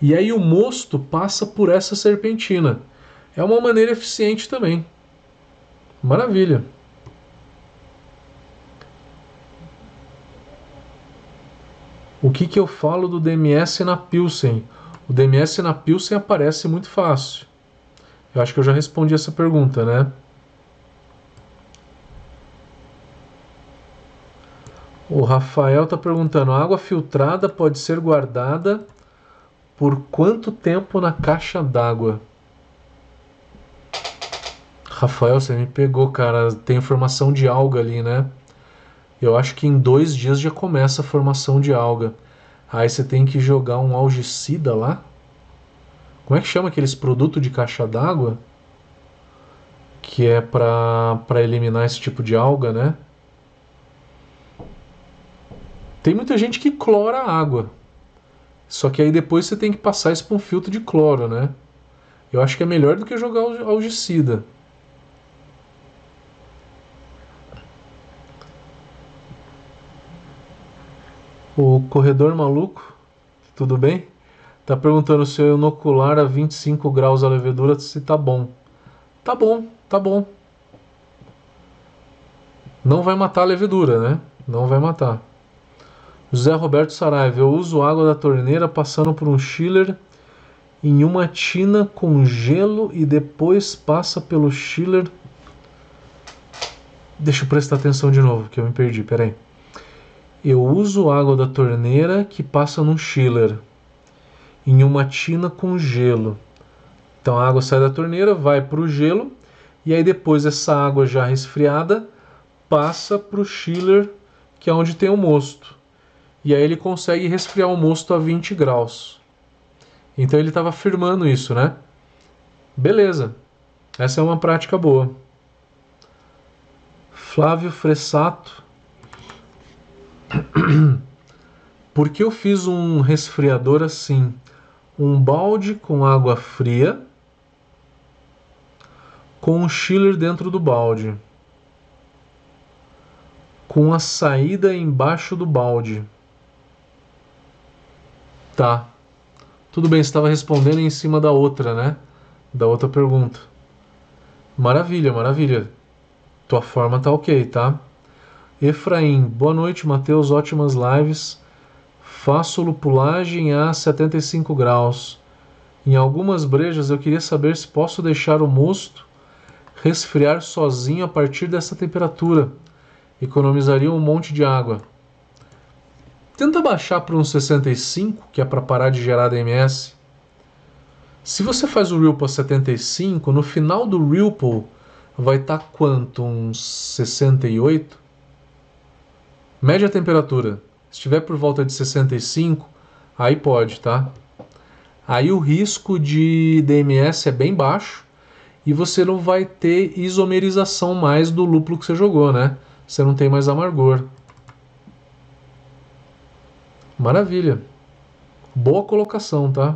E aí o mosto passa por essa serpentina. É uma maneira eficiente também. Maravilha. O que, que eu falo do DMS na Pilsen? O DMS na Pilsen aparece muito fácil. Eu acho que eu já respondi essa pergunta, né? O Rafael está perguntando: água filtrada pode ser guardada por quanto tempo na caixa d'água? Rafael, você me pegou, cara. Tem formação de alga ali, né? Eu acho que em dois dias já começa a formação de alga. Aí você tem que jogar um algicida lá. Como é que chama aqueles produtos de caixa d'água? Que é para eliminar esse tipo de alga, né? Tem muita gente que clora a água. Só que aí depois você tem que passar isso para um filtro de cloro, né? Eu acho que é melhor do que jogar algicida. O corredor maluco, tudo bem? Tá perguntando se eu inocular a 25 graus a levedura se tá bom. Tá bom, tá bom. Não vai matar a levedura, né? Não vai matar. José Roberto Saraiva, eu uso água da torneira passando por um chiller em uma tina com gelo e depois passa pelo chiller. Deixa eu prestar atenção de novo, que eu me perdi, peraí. Eu uso água da torneira que passa num chiller em uma tina com gelo. Então a água sai da torneira, vai para o gelo e aí depois essa água já resfriada passa para o chiller que é onde tem o mosto e aí ele consegue resfriar o mosto a 20 graus. Então ele estava afirmando isso, né? Beleza, essa é uma prática boa. Flávio Fressato. Por que eu fiz um resfriador assim? um balde com água fria com um chiller dentro do balde, com a saída embaixo do balde. Tá. Tudo bem, estava respondendo em cima da outra, né? Da outra pergunta. Maravilha, maravilha. Tua forma tá ok, tá? Efraim, boa noite, Matheus, ótimas lives. Faço lupulagem a 75 graus. Em algumas brejas eu queria saber se posso deixar o mosto resfriar sozinho a partir dessa temperatura. Economizaria um monte de água. Tenta baixar para uns 65, que é para parar de gerar DMS. Se você faz o Ripple a 75, no final do Ripple vai estar tá quanto? Uns 68? Média temperatura. Se estiver por volta de 65, aí pode, tá? Aí o risco de DMS é bem baixo e você não vai ter isomerização mais do lúpulo que você jogou, né? Você não tem mais amargor. Maravilha. Boa colocação, tá?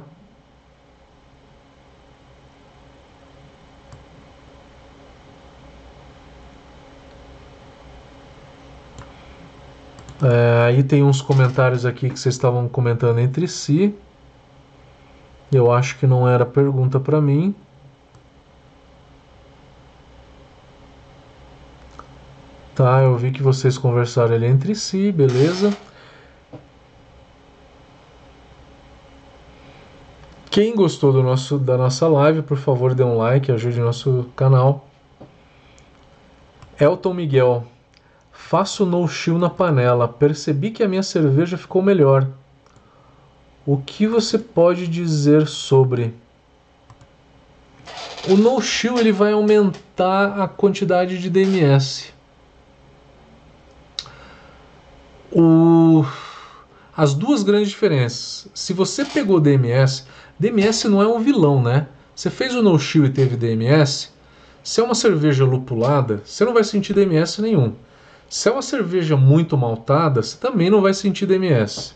É, aí tem uns comentários aqui que vocês estavam comentando entre si. Eu acho que não era pergunta para mim. Tá, eu vi que vocês conversaram ali entre si, beleza. Quem gostou do nosso, da nossa live, por favor, dê um like, ajude o nosso canal. Elton Miguel. Faço no chill na panela. Percebi que a minha cerveja ficou melhor. O que você pode dizer sobre? O no chill ele vai aumentar a quantidade de DMS. O... As duas grandes diferenças. Se você pegou DMS, DMS não é um vilão, né? Você fez o no chill e teve DMS. Se é uma cerveja lupulada, você não vai sentir DMS nenhum. Se é uma cerveja muito maltada, você também não vai sentir DMS.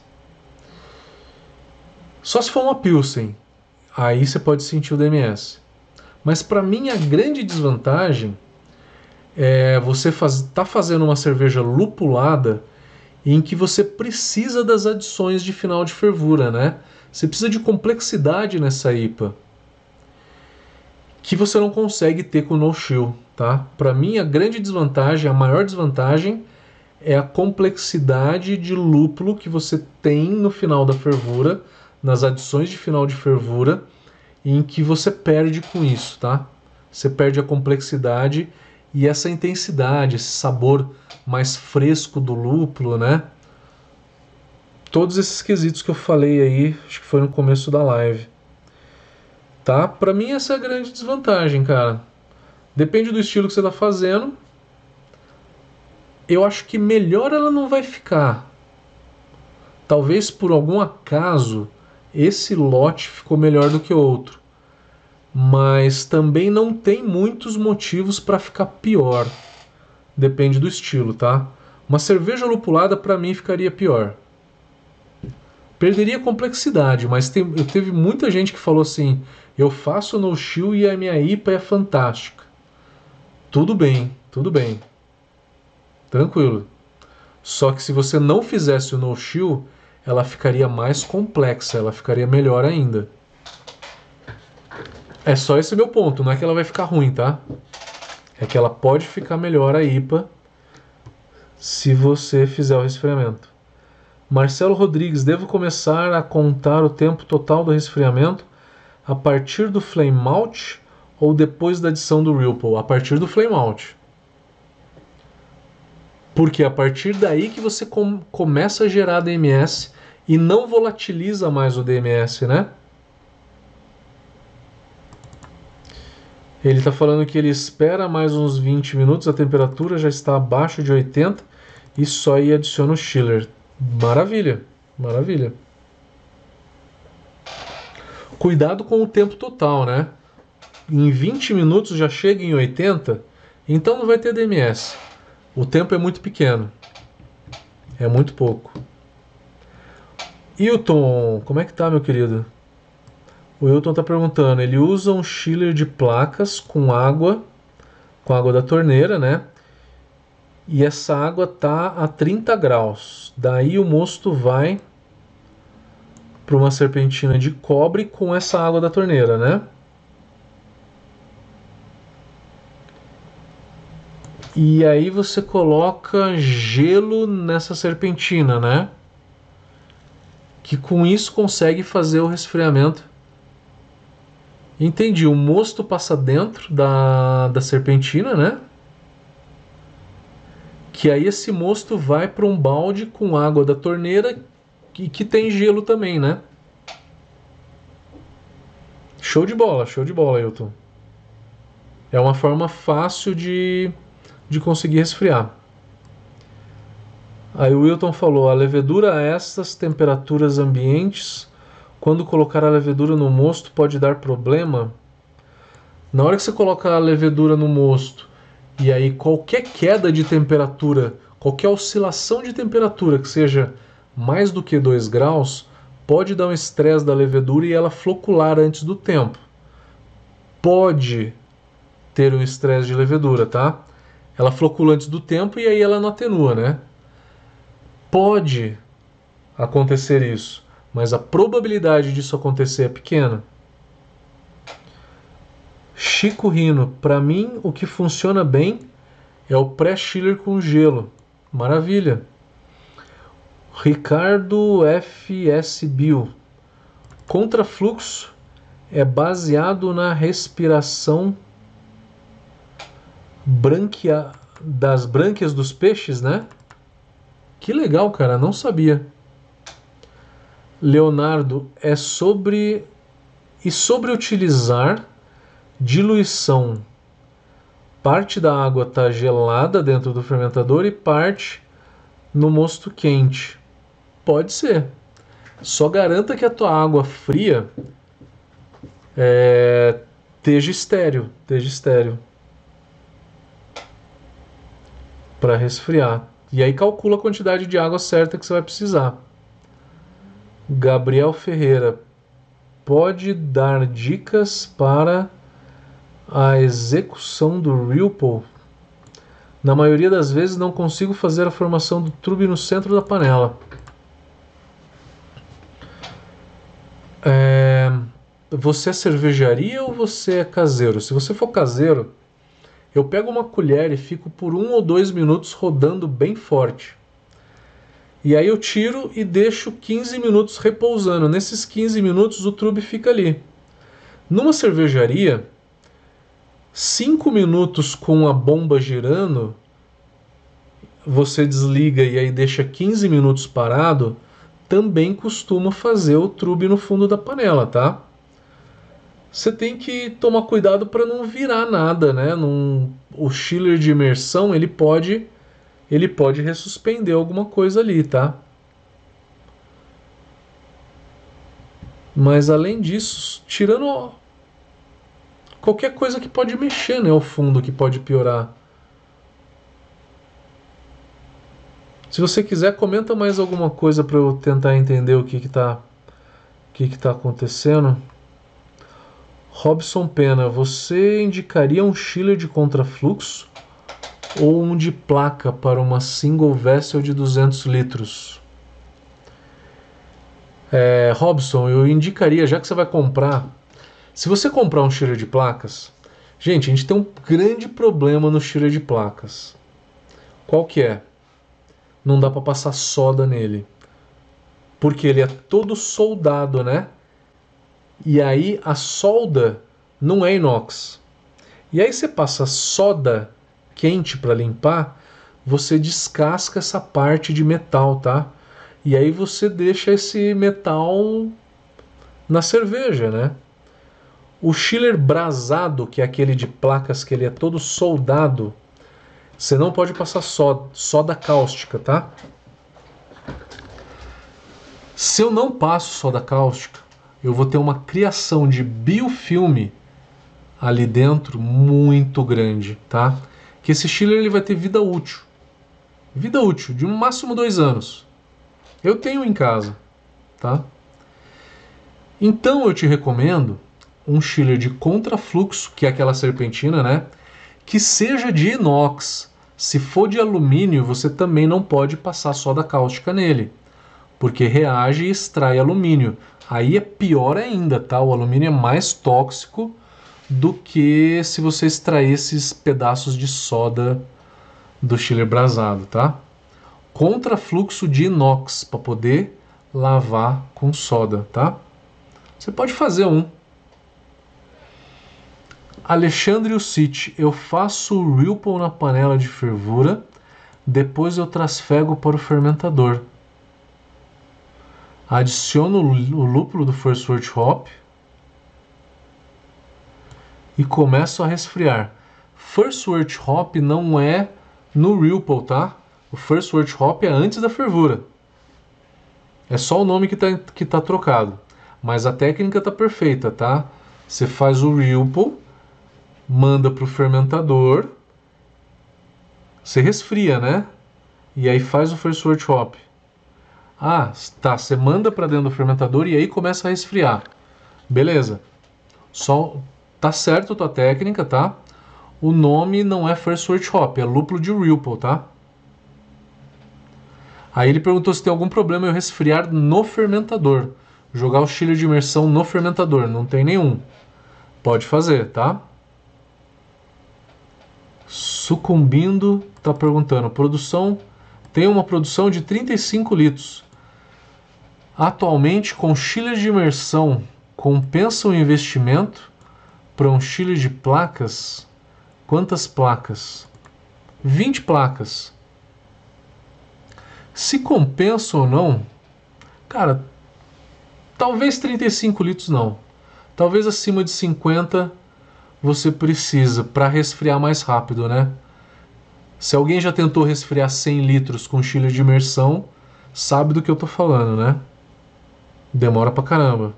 Só se for uma Pilsen, aí você pode sentir o DMS. Mas para mim a grande desvantagem é você faz, tá fazendo uma cerveja lupulada em que você precisa das adições de final de fervura, né? Você precisa de complexidade nessa IPA que você não consegue ter com o no chill. Tá? Para mim, a grande desvantagem, a maior desvantagem é a complexidade de lúpulo que você tem no final da fervura, nas adições de final de fervura, em que você perde com isso, tá? Você perde a complexidade e essa intensidade, esse sabor mais fresco do lúpulo, né? Todos esses quesitos que eu falei aí, acho que foi no começo da live. Tá? Para mim essa é a grande desvantagem, cara. Depende do estilo que você está fazendo. Eu acho que melhor ela não vai ficar. Talvez por algum acaso esse lote ficou melhor do que outro. Mas também não tem muitos motivos para ficar pior. Depende do estilo, tá? Uma cerveja lupulada para mim ficaria pior. Perderia complexidade, mas eu teve muita gente que falou assim: eu faço no chill e a minha IPA é fantástica. Tudo bem, tudo bem. Tranquilo. Só que se você não fizesse o no shield, ela ficaria mais complexa, ela ficaria melhor ainda. É só esse meu ponto, não é que ela vai ficar ruim, tá? É que ela pode ficar melhor a IPA se você fizer o resfriamento. Marcelo Rodrigues, devo começar a contar o tempo total do resfriamento a partir do flame out ou depois da adição do Ripple? A partir do Flame Out. Porque é a partir daí que você com, começa a gerar DMS e não volatiliza mais o DMS, né? Ele está falando que ele espera mais uns 20 minutos, a temperatura já está abaixo de 80 e só aí adiciona o chiller. Maravilha, maravilha. Cuidado com o tempo total, né? em 20 minutos já chega em 80, então não vai ter DMS. O tempo é muito pequeno. É muito pouco. Hilton, como é que tá, meu querido? O Wilton está perguntando, ele usa um chiller de placas com água, com água da torneira, né? E essa água tá a 30 graus. Daí o mosto vai para uma serpentina de cobre com essa água da torneira, né? E aí você coloca gelo nessa serpentina, né? Que com isso consegue fazer o resfriamento. Entendi, o mosto passa dentro da, da serpentina, né? Que aí esse mosto vai para um balde com água da torneira e que tem gelo também, né? Show de bola, show de bola, Hilton. É uma forma fácil de, de conseguir resfriar. Aí o Wilton falou: a levedura a estas temperaturas ambientes, quando colocar a levedura no mosto, pode dar problema. Na hora que você coloca a levedura no mosto e aí qualquer queda de temperatura, qualquer oscilação de temperatura que seja mais do que 2 graus, pode dar um estresse da levedura e ela flocular antes do tempo. Pode ter um estresse de levedura, tá? Ela flocula antes do tempo e aí ela não atenua, né? Pode acontecer isso, mas a probabilidade disso acontecer é pequena. Chico Rino, para mim o que funciona bem é o pré-chiller com gelo. Maravilha. Ricardo FS Bill. Contrafluxo é baseado na respiração branquia, das brânquias dos peixes, né? Que legal, cara, não sabia. Leonardo, é sobre e sobre utilizar diluição. Parte da água está gelada dentro do fermentador e parte no mosto quente. Pode ser. Só garanta que a tua água fria é, esteja estéreo, esteja estéreo para resfriar. E aí calcula a quantidade de água certa que você vai precisar. Gabriel Ferreira pode dar dicas para a execução do Ripple. Na maioria das vezes não consigo fazer a formação do trube no centro da panela. É, você é cervejaria ou você é caseiro? Se você for caseiro, eu pego uma colher e fico por um ou dois minutos rodando bem forte. E aí eu tiro e deixo 15 minutos repousando. Nesses 15 minutos o trube fica ali. Numa cervejaria, 5 minutos com a bomba girando, você desliga e aí deixa 15 minutos parado também costuma fazer o trube no fundo da panela, tá? Você tem que tomar cuidado para não virar nada, né? Num, o chiller de imersão ele pode ele pode ressuspender alguma coisa ali, tá? Mas além disso, tirando qualquer coisa que pode mexer, né? O fundo que pode piorar. Se você quiser, comenta mais alguma coisa para eu tentar entender o que está que que tá acontecendo. Robson Pena, você indicaria um chiller de contrafluxo ou um de placa para uma single vessel de 200 litros? É, Robson, eu indicaria, já que você vai comprar, se você comprar um chiller de placas, gente, a gente tem um grande problema no chiller de placas. Qual que é? não dá para passar soda nele. Porque ele é todo soldado, né? E aí a solda não é inox. E aí você passa soda quente para limpar, você descasca essa parte de metal, tá? E aí você deixa esse metal na cerveja, né? O chiller brasado, que é aquele de placas que ele é todo soldado, você não pode passar soda, soda cáustica, tá? Se eu não passo soda cáustica, eu vou ter uma criação de biofilme ali dentro muito grande, tá? Que esse chiller ele vai ter vida útil. Vida útil, de um máximo dois anos. Eu tenho em casa, tá? Então eu te recomendo um chiller de contrafluxo, que é aquela serpentina, né? Que seja de inox. Se for de alumínio, você também não pode passar soda cáustica nele, porque reage e extrai alumínio. Aí é pior ainda, tá? O alumínio é mais tóxico do que se você extrair esses pedaços de soda do chiller brasado, tá? Contrafluxo de inox para poder lavar com soda, tá? Você pode fazer um. Alexandre Ucite, eu faço o Ripple na panela de fervura, depois eu trasfego para o fermentador. Adiciono o lúpulo do First Wort Hop e começo a resfriar. First Wort Hop não é no Ripple, tá? O First Wort Hop é antes da fervura. É só o nome que está que tá trocado. Mas a técnica está perfeita, tá? Você faz o Ripple, manda para o fermentador, você resfria, né? E aí faz o First Wort Hop. Ah, tá. Você manda para dentro do fermentador e aí começa a resfriar. Beleza. Só tá certo a tua técnica, tá? O nome não é First Wort Hop, é lúpulo de Ripple, tá? Aí ele perguntou se tem algum problema eu resfriar no fermentador. Jogar o chile de imersão no fermentador. Não tem nenhum. Pode fazer, tá? Sucumbindo está perguntando. Produção. Tem uma produção de 35 litros. Atualmente, com chile de imersão, compensa o investimento para um chile de placas? Quantas placas? 20 placas. Se compensa ou não, cara, talvez 35 litros não. Talvez acima de 50 você precisa para resfriar mais rápido, né? Se alguém já tentou resfriar 100 litros com chile de imersão, sabe do que eu tô falando, né? Demora pra caramba.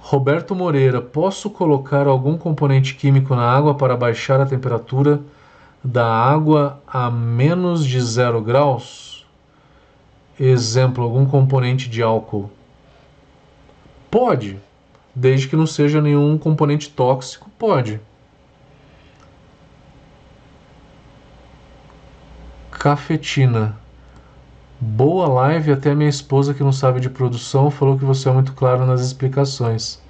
Roberto Moreira, posso colocar algum componente químico na água para baixar a temperatura da água a menos de zero graus? Exemplo, algum componente de álcool. Pode, desde que não seja nenhum componente tóxico, pode. Cafetina. Boa live, até minha esposa que não sabe de produção falou que você é muito claro nas explicações.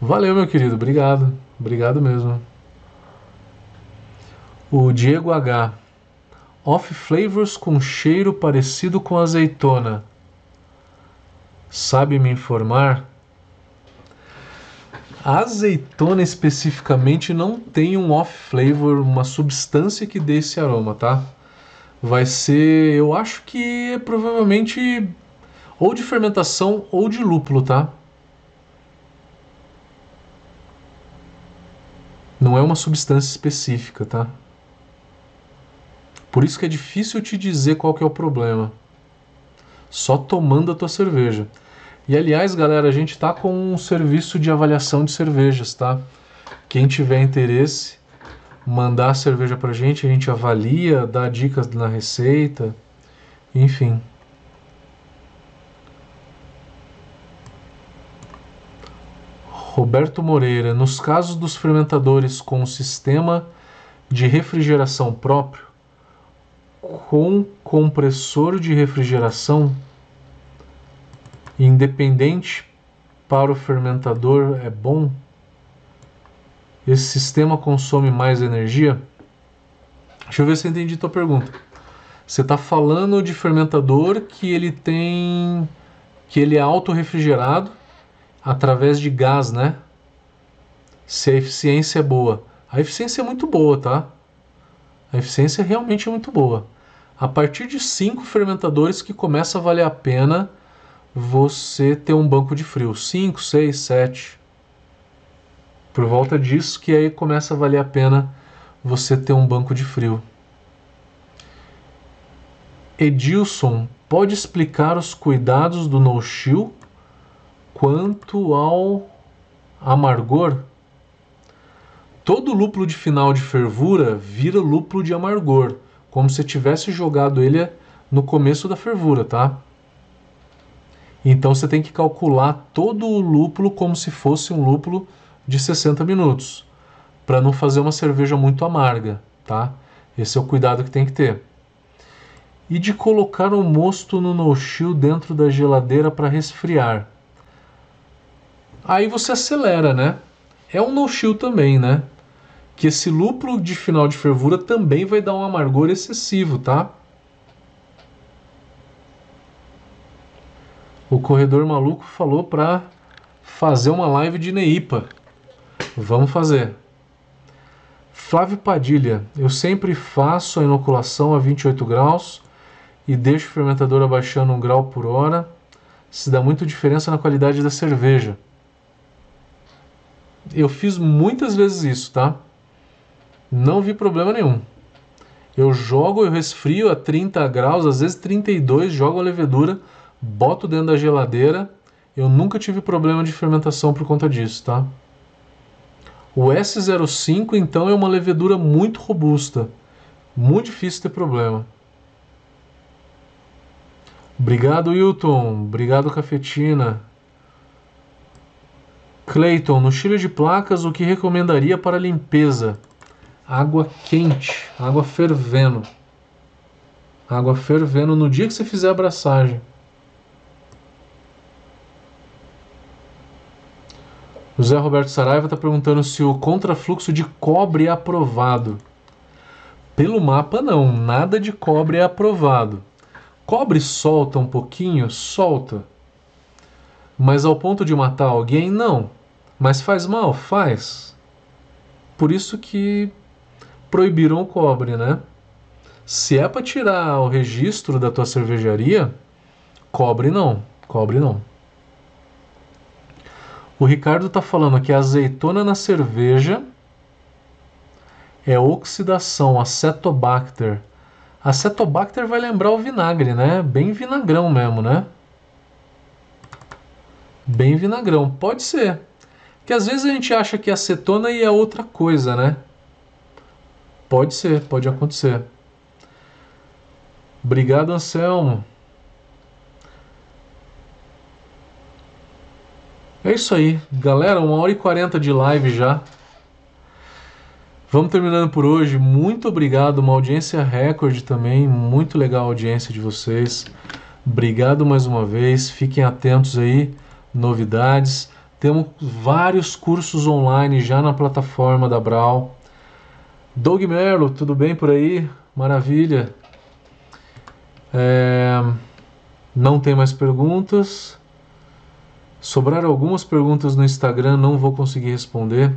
Valeu, meu querido, obrigado. Obrigado mesmo. O Diego H. Off flavors com cheiro parecido com azeitona. Sabe me informar? A azeitona especificamente não tem um off flavor, uma substância que dê esse aroma, tá? Vai ser, eu acho que é provavelmente ou de fermentação ou de lúpulo, tá? Não é uma substância específica, tá? Por isso que é difícil te dizer qual que é o problema. Só tomando a tua cerveja. E aliás, galera, a gente está com um serviço de avaliação de cervejas, tá? Quem tiver interesse, mandar a cerveja pra gente, a gente avalia, dá dicas na receita, enfim. Roberto Moreira, nos casos dos fermentadores com sistema de refrigeração próprio, com compressor de refrigeração independente para o fermentador é bom? Esse sistema consome mais energia? Deixa eu ver se eu entendi tua pergunta. Você está falando de fermentador que ele tem que ele é auto-refrigerado através de gás, né? Se a eficiência é boa. A eficiência é muito boa, tá? A eficiência realmente é muito boa. A partir de cinco fermentadores que começa a valer a pena você ter um banco de frio. 5, 6, 7. Por volta disso que aí começa a valer a pena você ter um banco de frio. Edilson, pode explicar os cuidados do no-chill quanto ao amargor? Todo lúpulo de final de fervura vira lúpulo de amargor, como se tivesse jogado ele no começo da fervura, tá? Então você tem que calcular todo o lúpulo como se fosse um lúpulo de 60 minutos, para não fazer uma cerveja muito amarga, tá? Esse é o cuidado que tem que ter. E de colocar o mosto no no-chill dentro da geladeira para resfriar. Aí você acelera, né? É um no-chill também, né? Que esse lúpulo de final de fervura também vai dar um amargor excessivo, tá? O corredor maluco falou para fazer uma live de Neipa. Vamos fazer. Flávio Padilha, eu sempre faço a inoculação a 28 graus e deixo o fermentador abaixando um grau por hora. Se dá muita diferença na qualidade da cerveja. Eu fiz muitas vezes isso, tá? Não vi problema nenhum. Eu jogo, eu resfrio a 30 graus, às vezes 32, jogo a levedura boto dentro da geladeira. Eu nunca tive problema de fermentação por conta disso, tá? O S05 então é uma levedura muito robusta, muito difícil ter problema. Obrigado, Wilton. Obrigado, Cafetina. Clayton, no Chile de placas, o que recomendaria para limpeza? Água quente, água fervendo. Água fervendo no dia que você fizer a abraçagem. José Roberto Saraiva está perguntando se o contrafluxo de cobre é aprovado. Pelo mapa, não. Nada de cobre é aprovado. Cobre solta um pouquinho? Solta. Mas ao ponto de matar alguém? Não. Mas faz mal? Faz. Por isso que proibiram o cobre, né? Se é para tirar o registro da tua cervejaria, cobre não. Cobre não. O Ricardo está falando que a azeitona na cerveja é oxidação, acetobacter. Acetobacter vai lembrar o vinagre, né? Bem vinagrão mesmo, né? Bem vinagrão. Pode ser. Que às vezes a gente acha que acetona e é outra coisa, né? Pode ser, pode acontecer. Obrigado, Anselmo. É isso aí, galera. Uma hora e quarenta de live já. Vamos terminando por hoje. Muito obrigado, uma audiência recorde também. Muito legal a audiência de vocês. Obrigado mais uma vez. Fiquem atentos aí, novidades. Temos vários cursos online já na plataforma da Brau. Doug Merlo, tudo bem por aí? Maravilha. É... Não tem mais perguntas. Sobraram algumas perguntas no Instagram, não vou conseguir responder.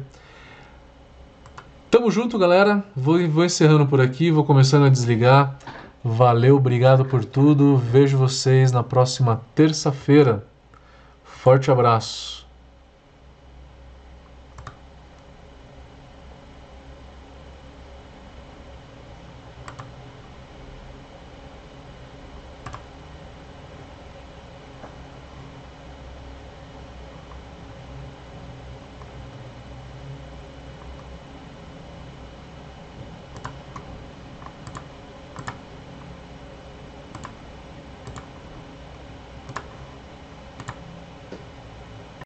Tamo junto, galera. Vou, vou encerrando por aqui, vou começando a desligar. Valeu, obrigado por tudo. Vejo vocês na próxima terça-feira. Forte abraço.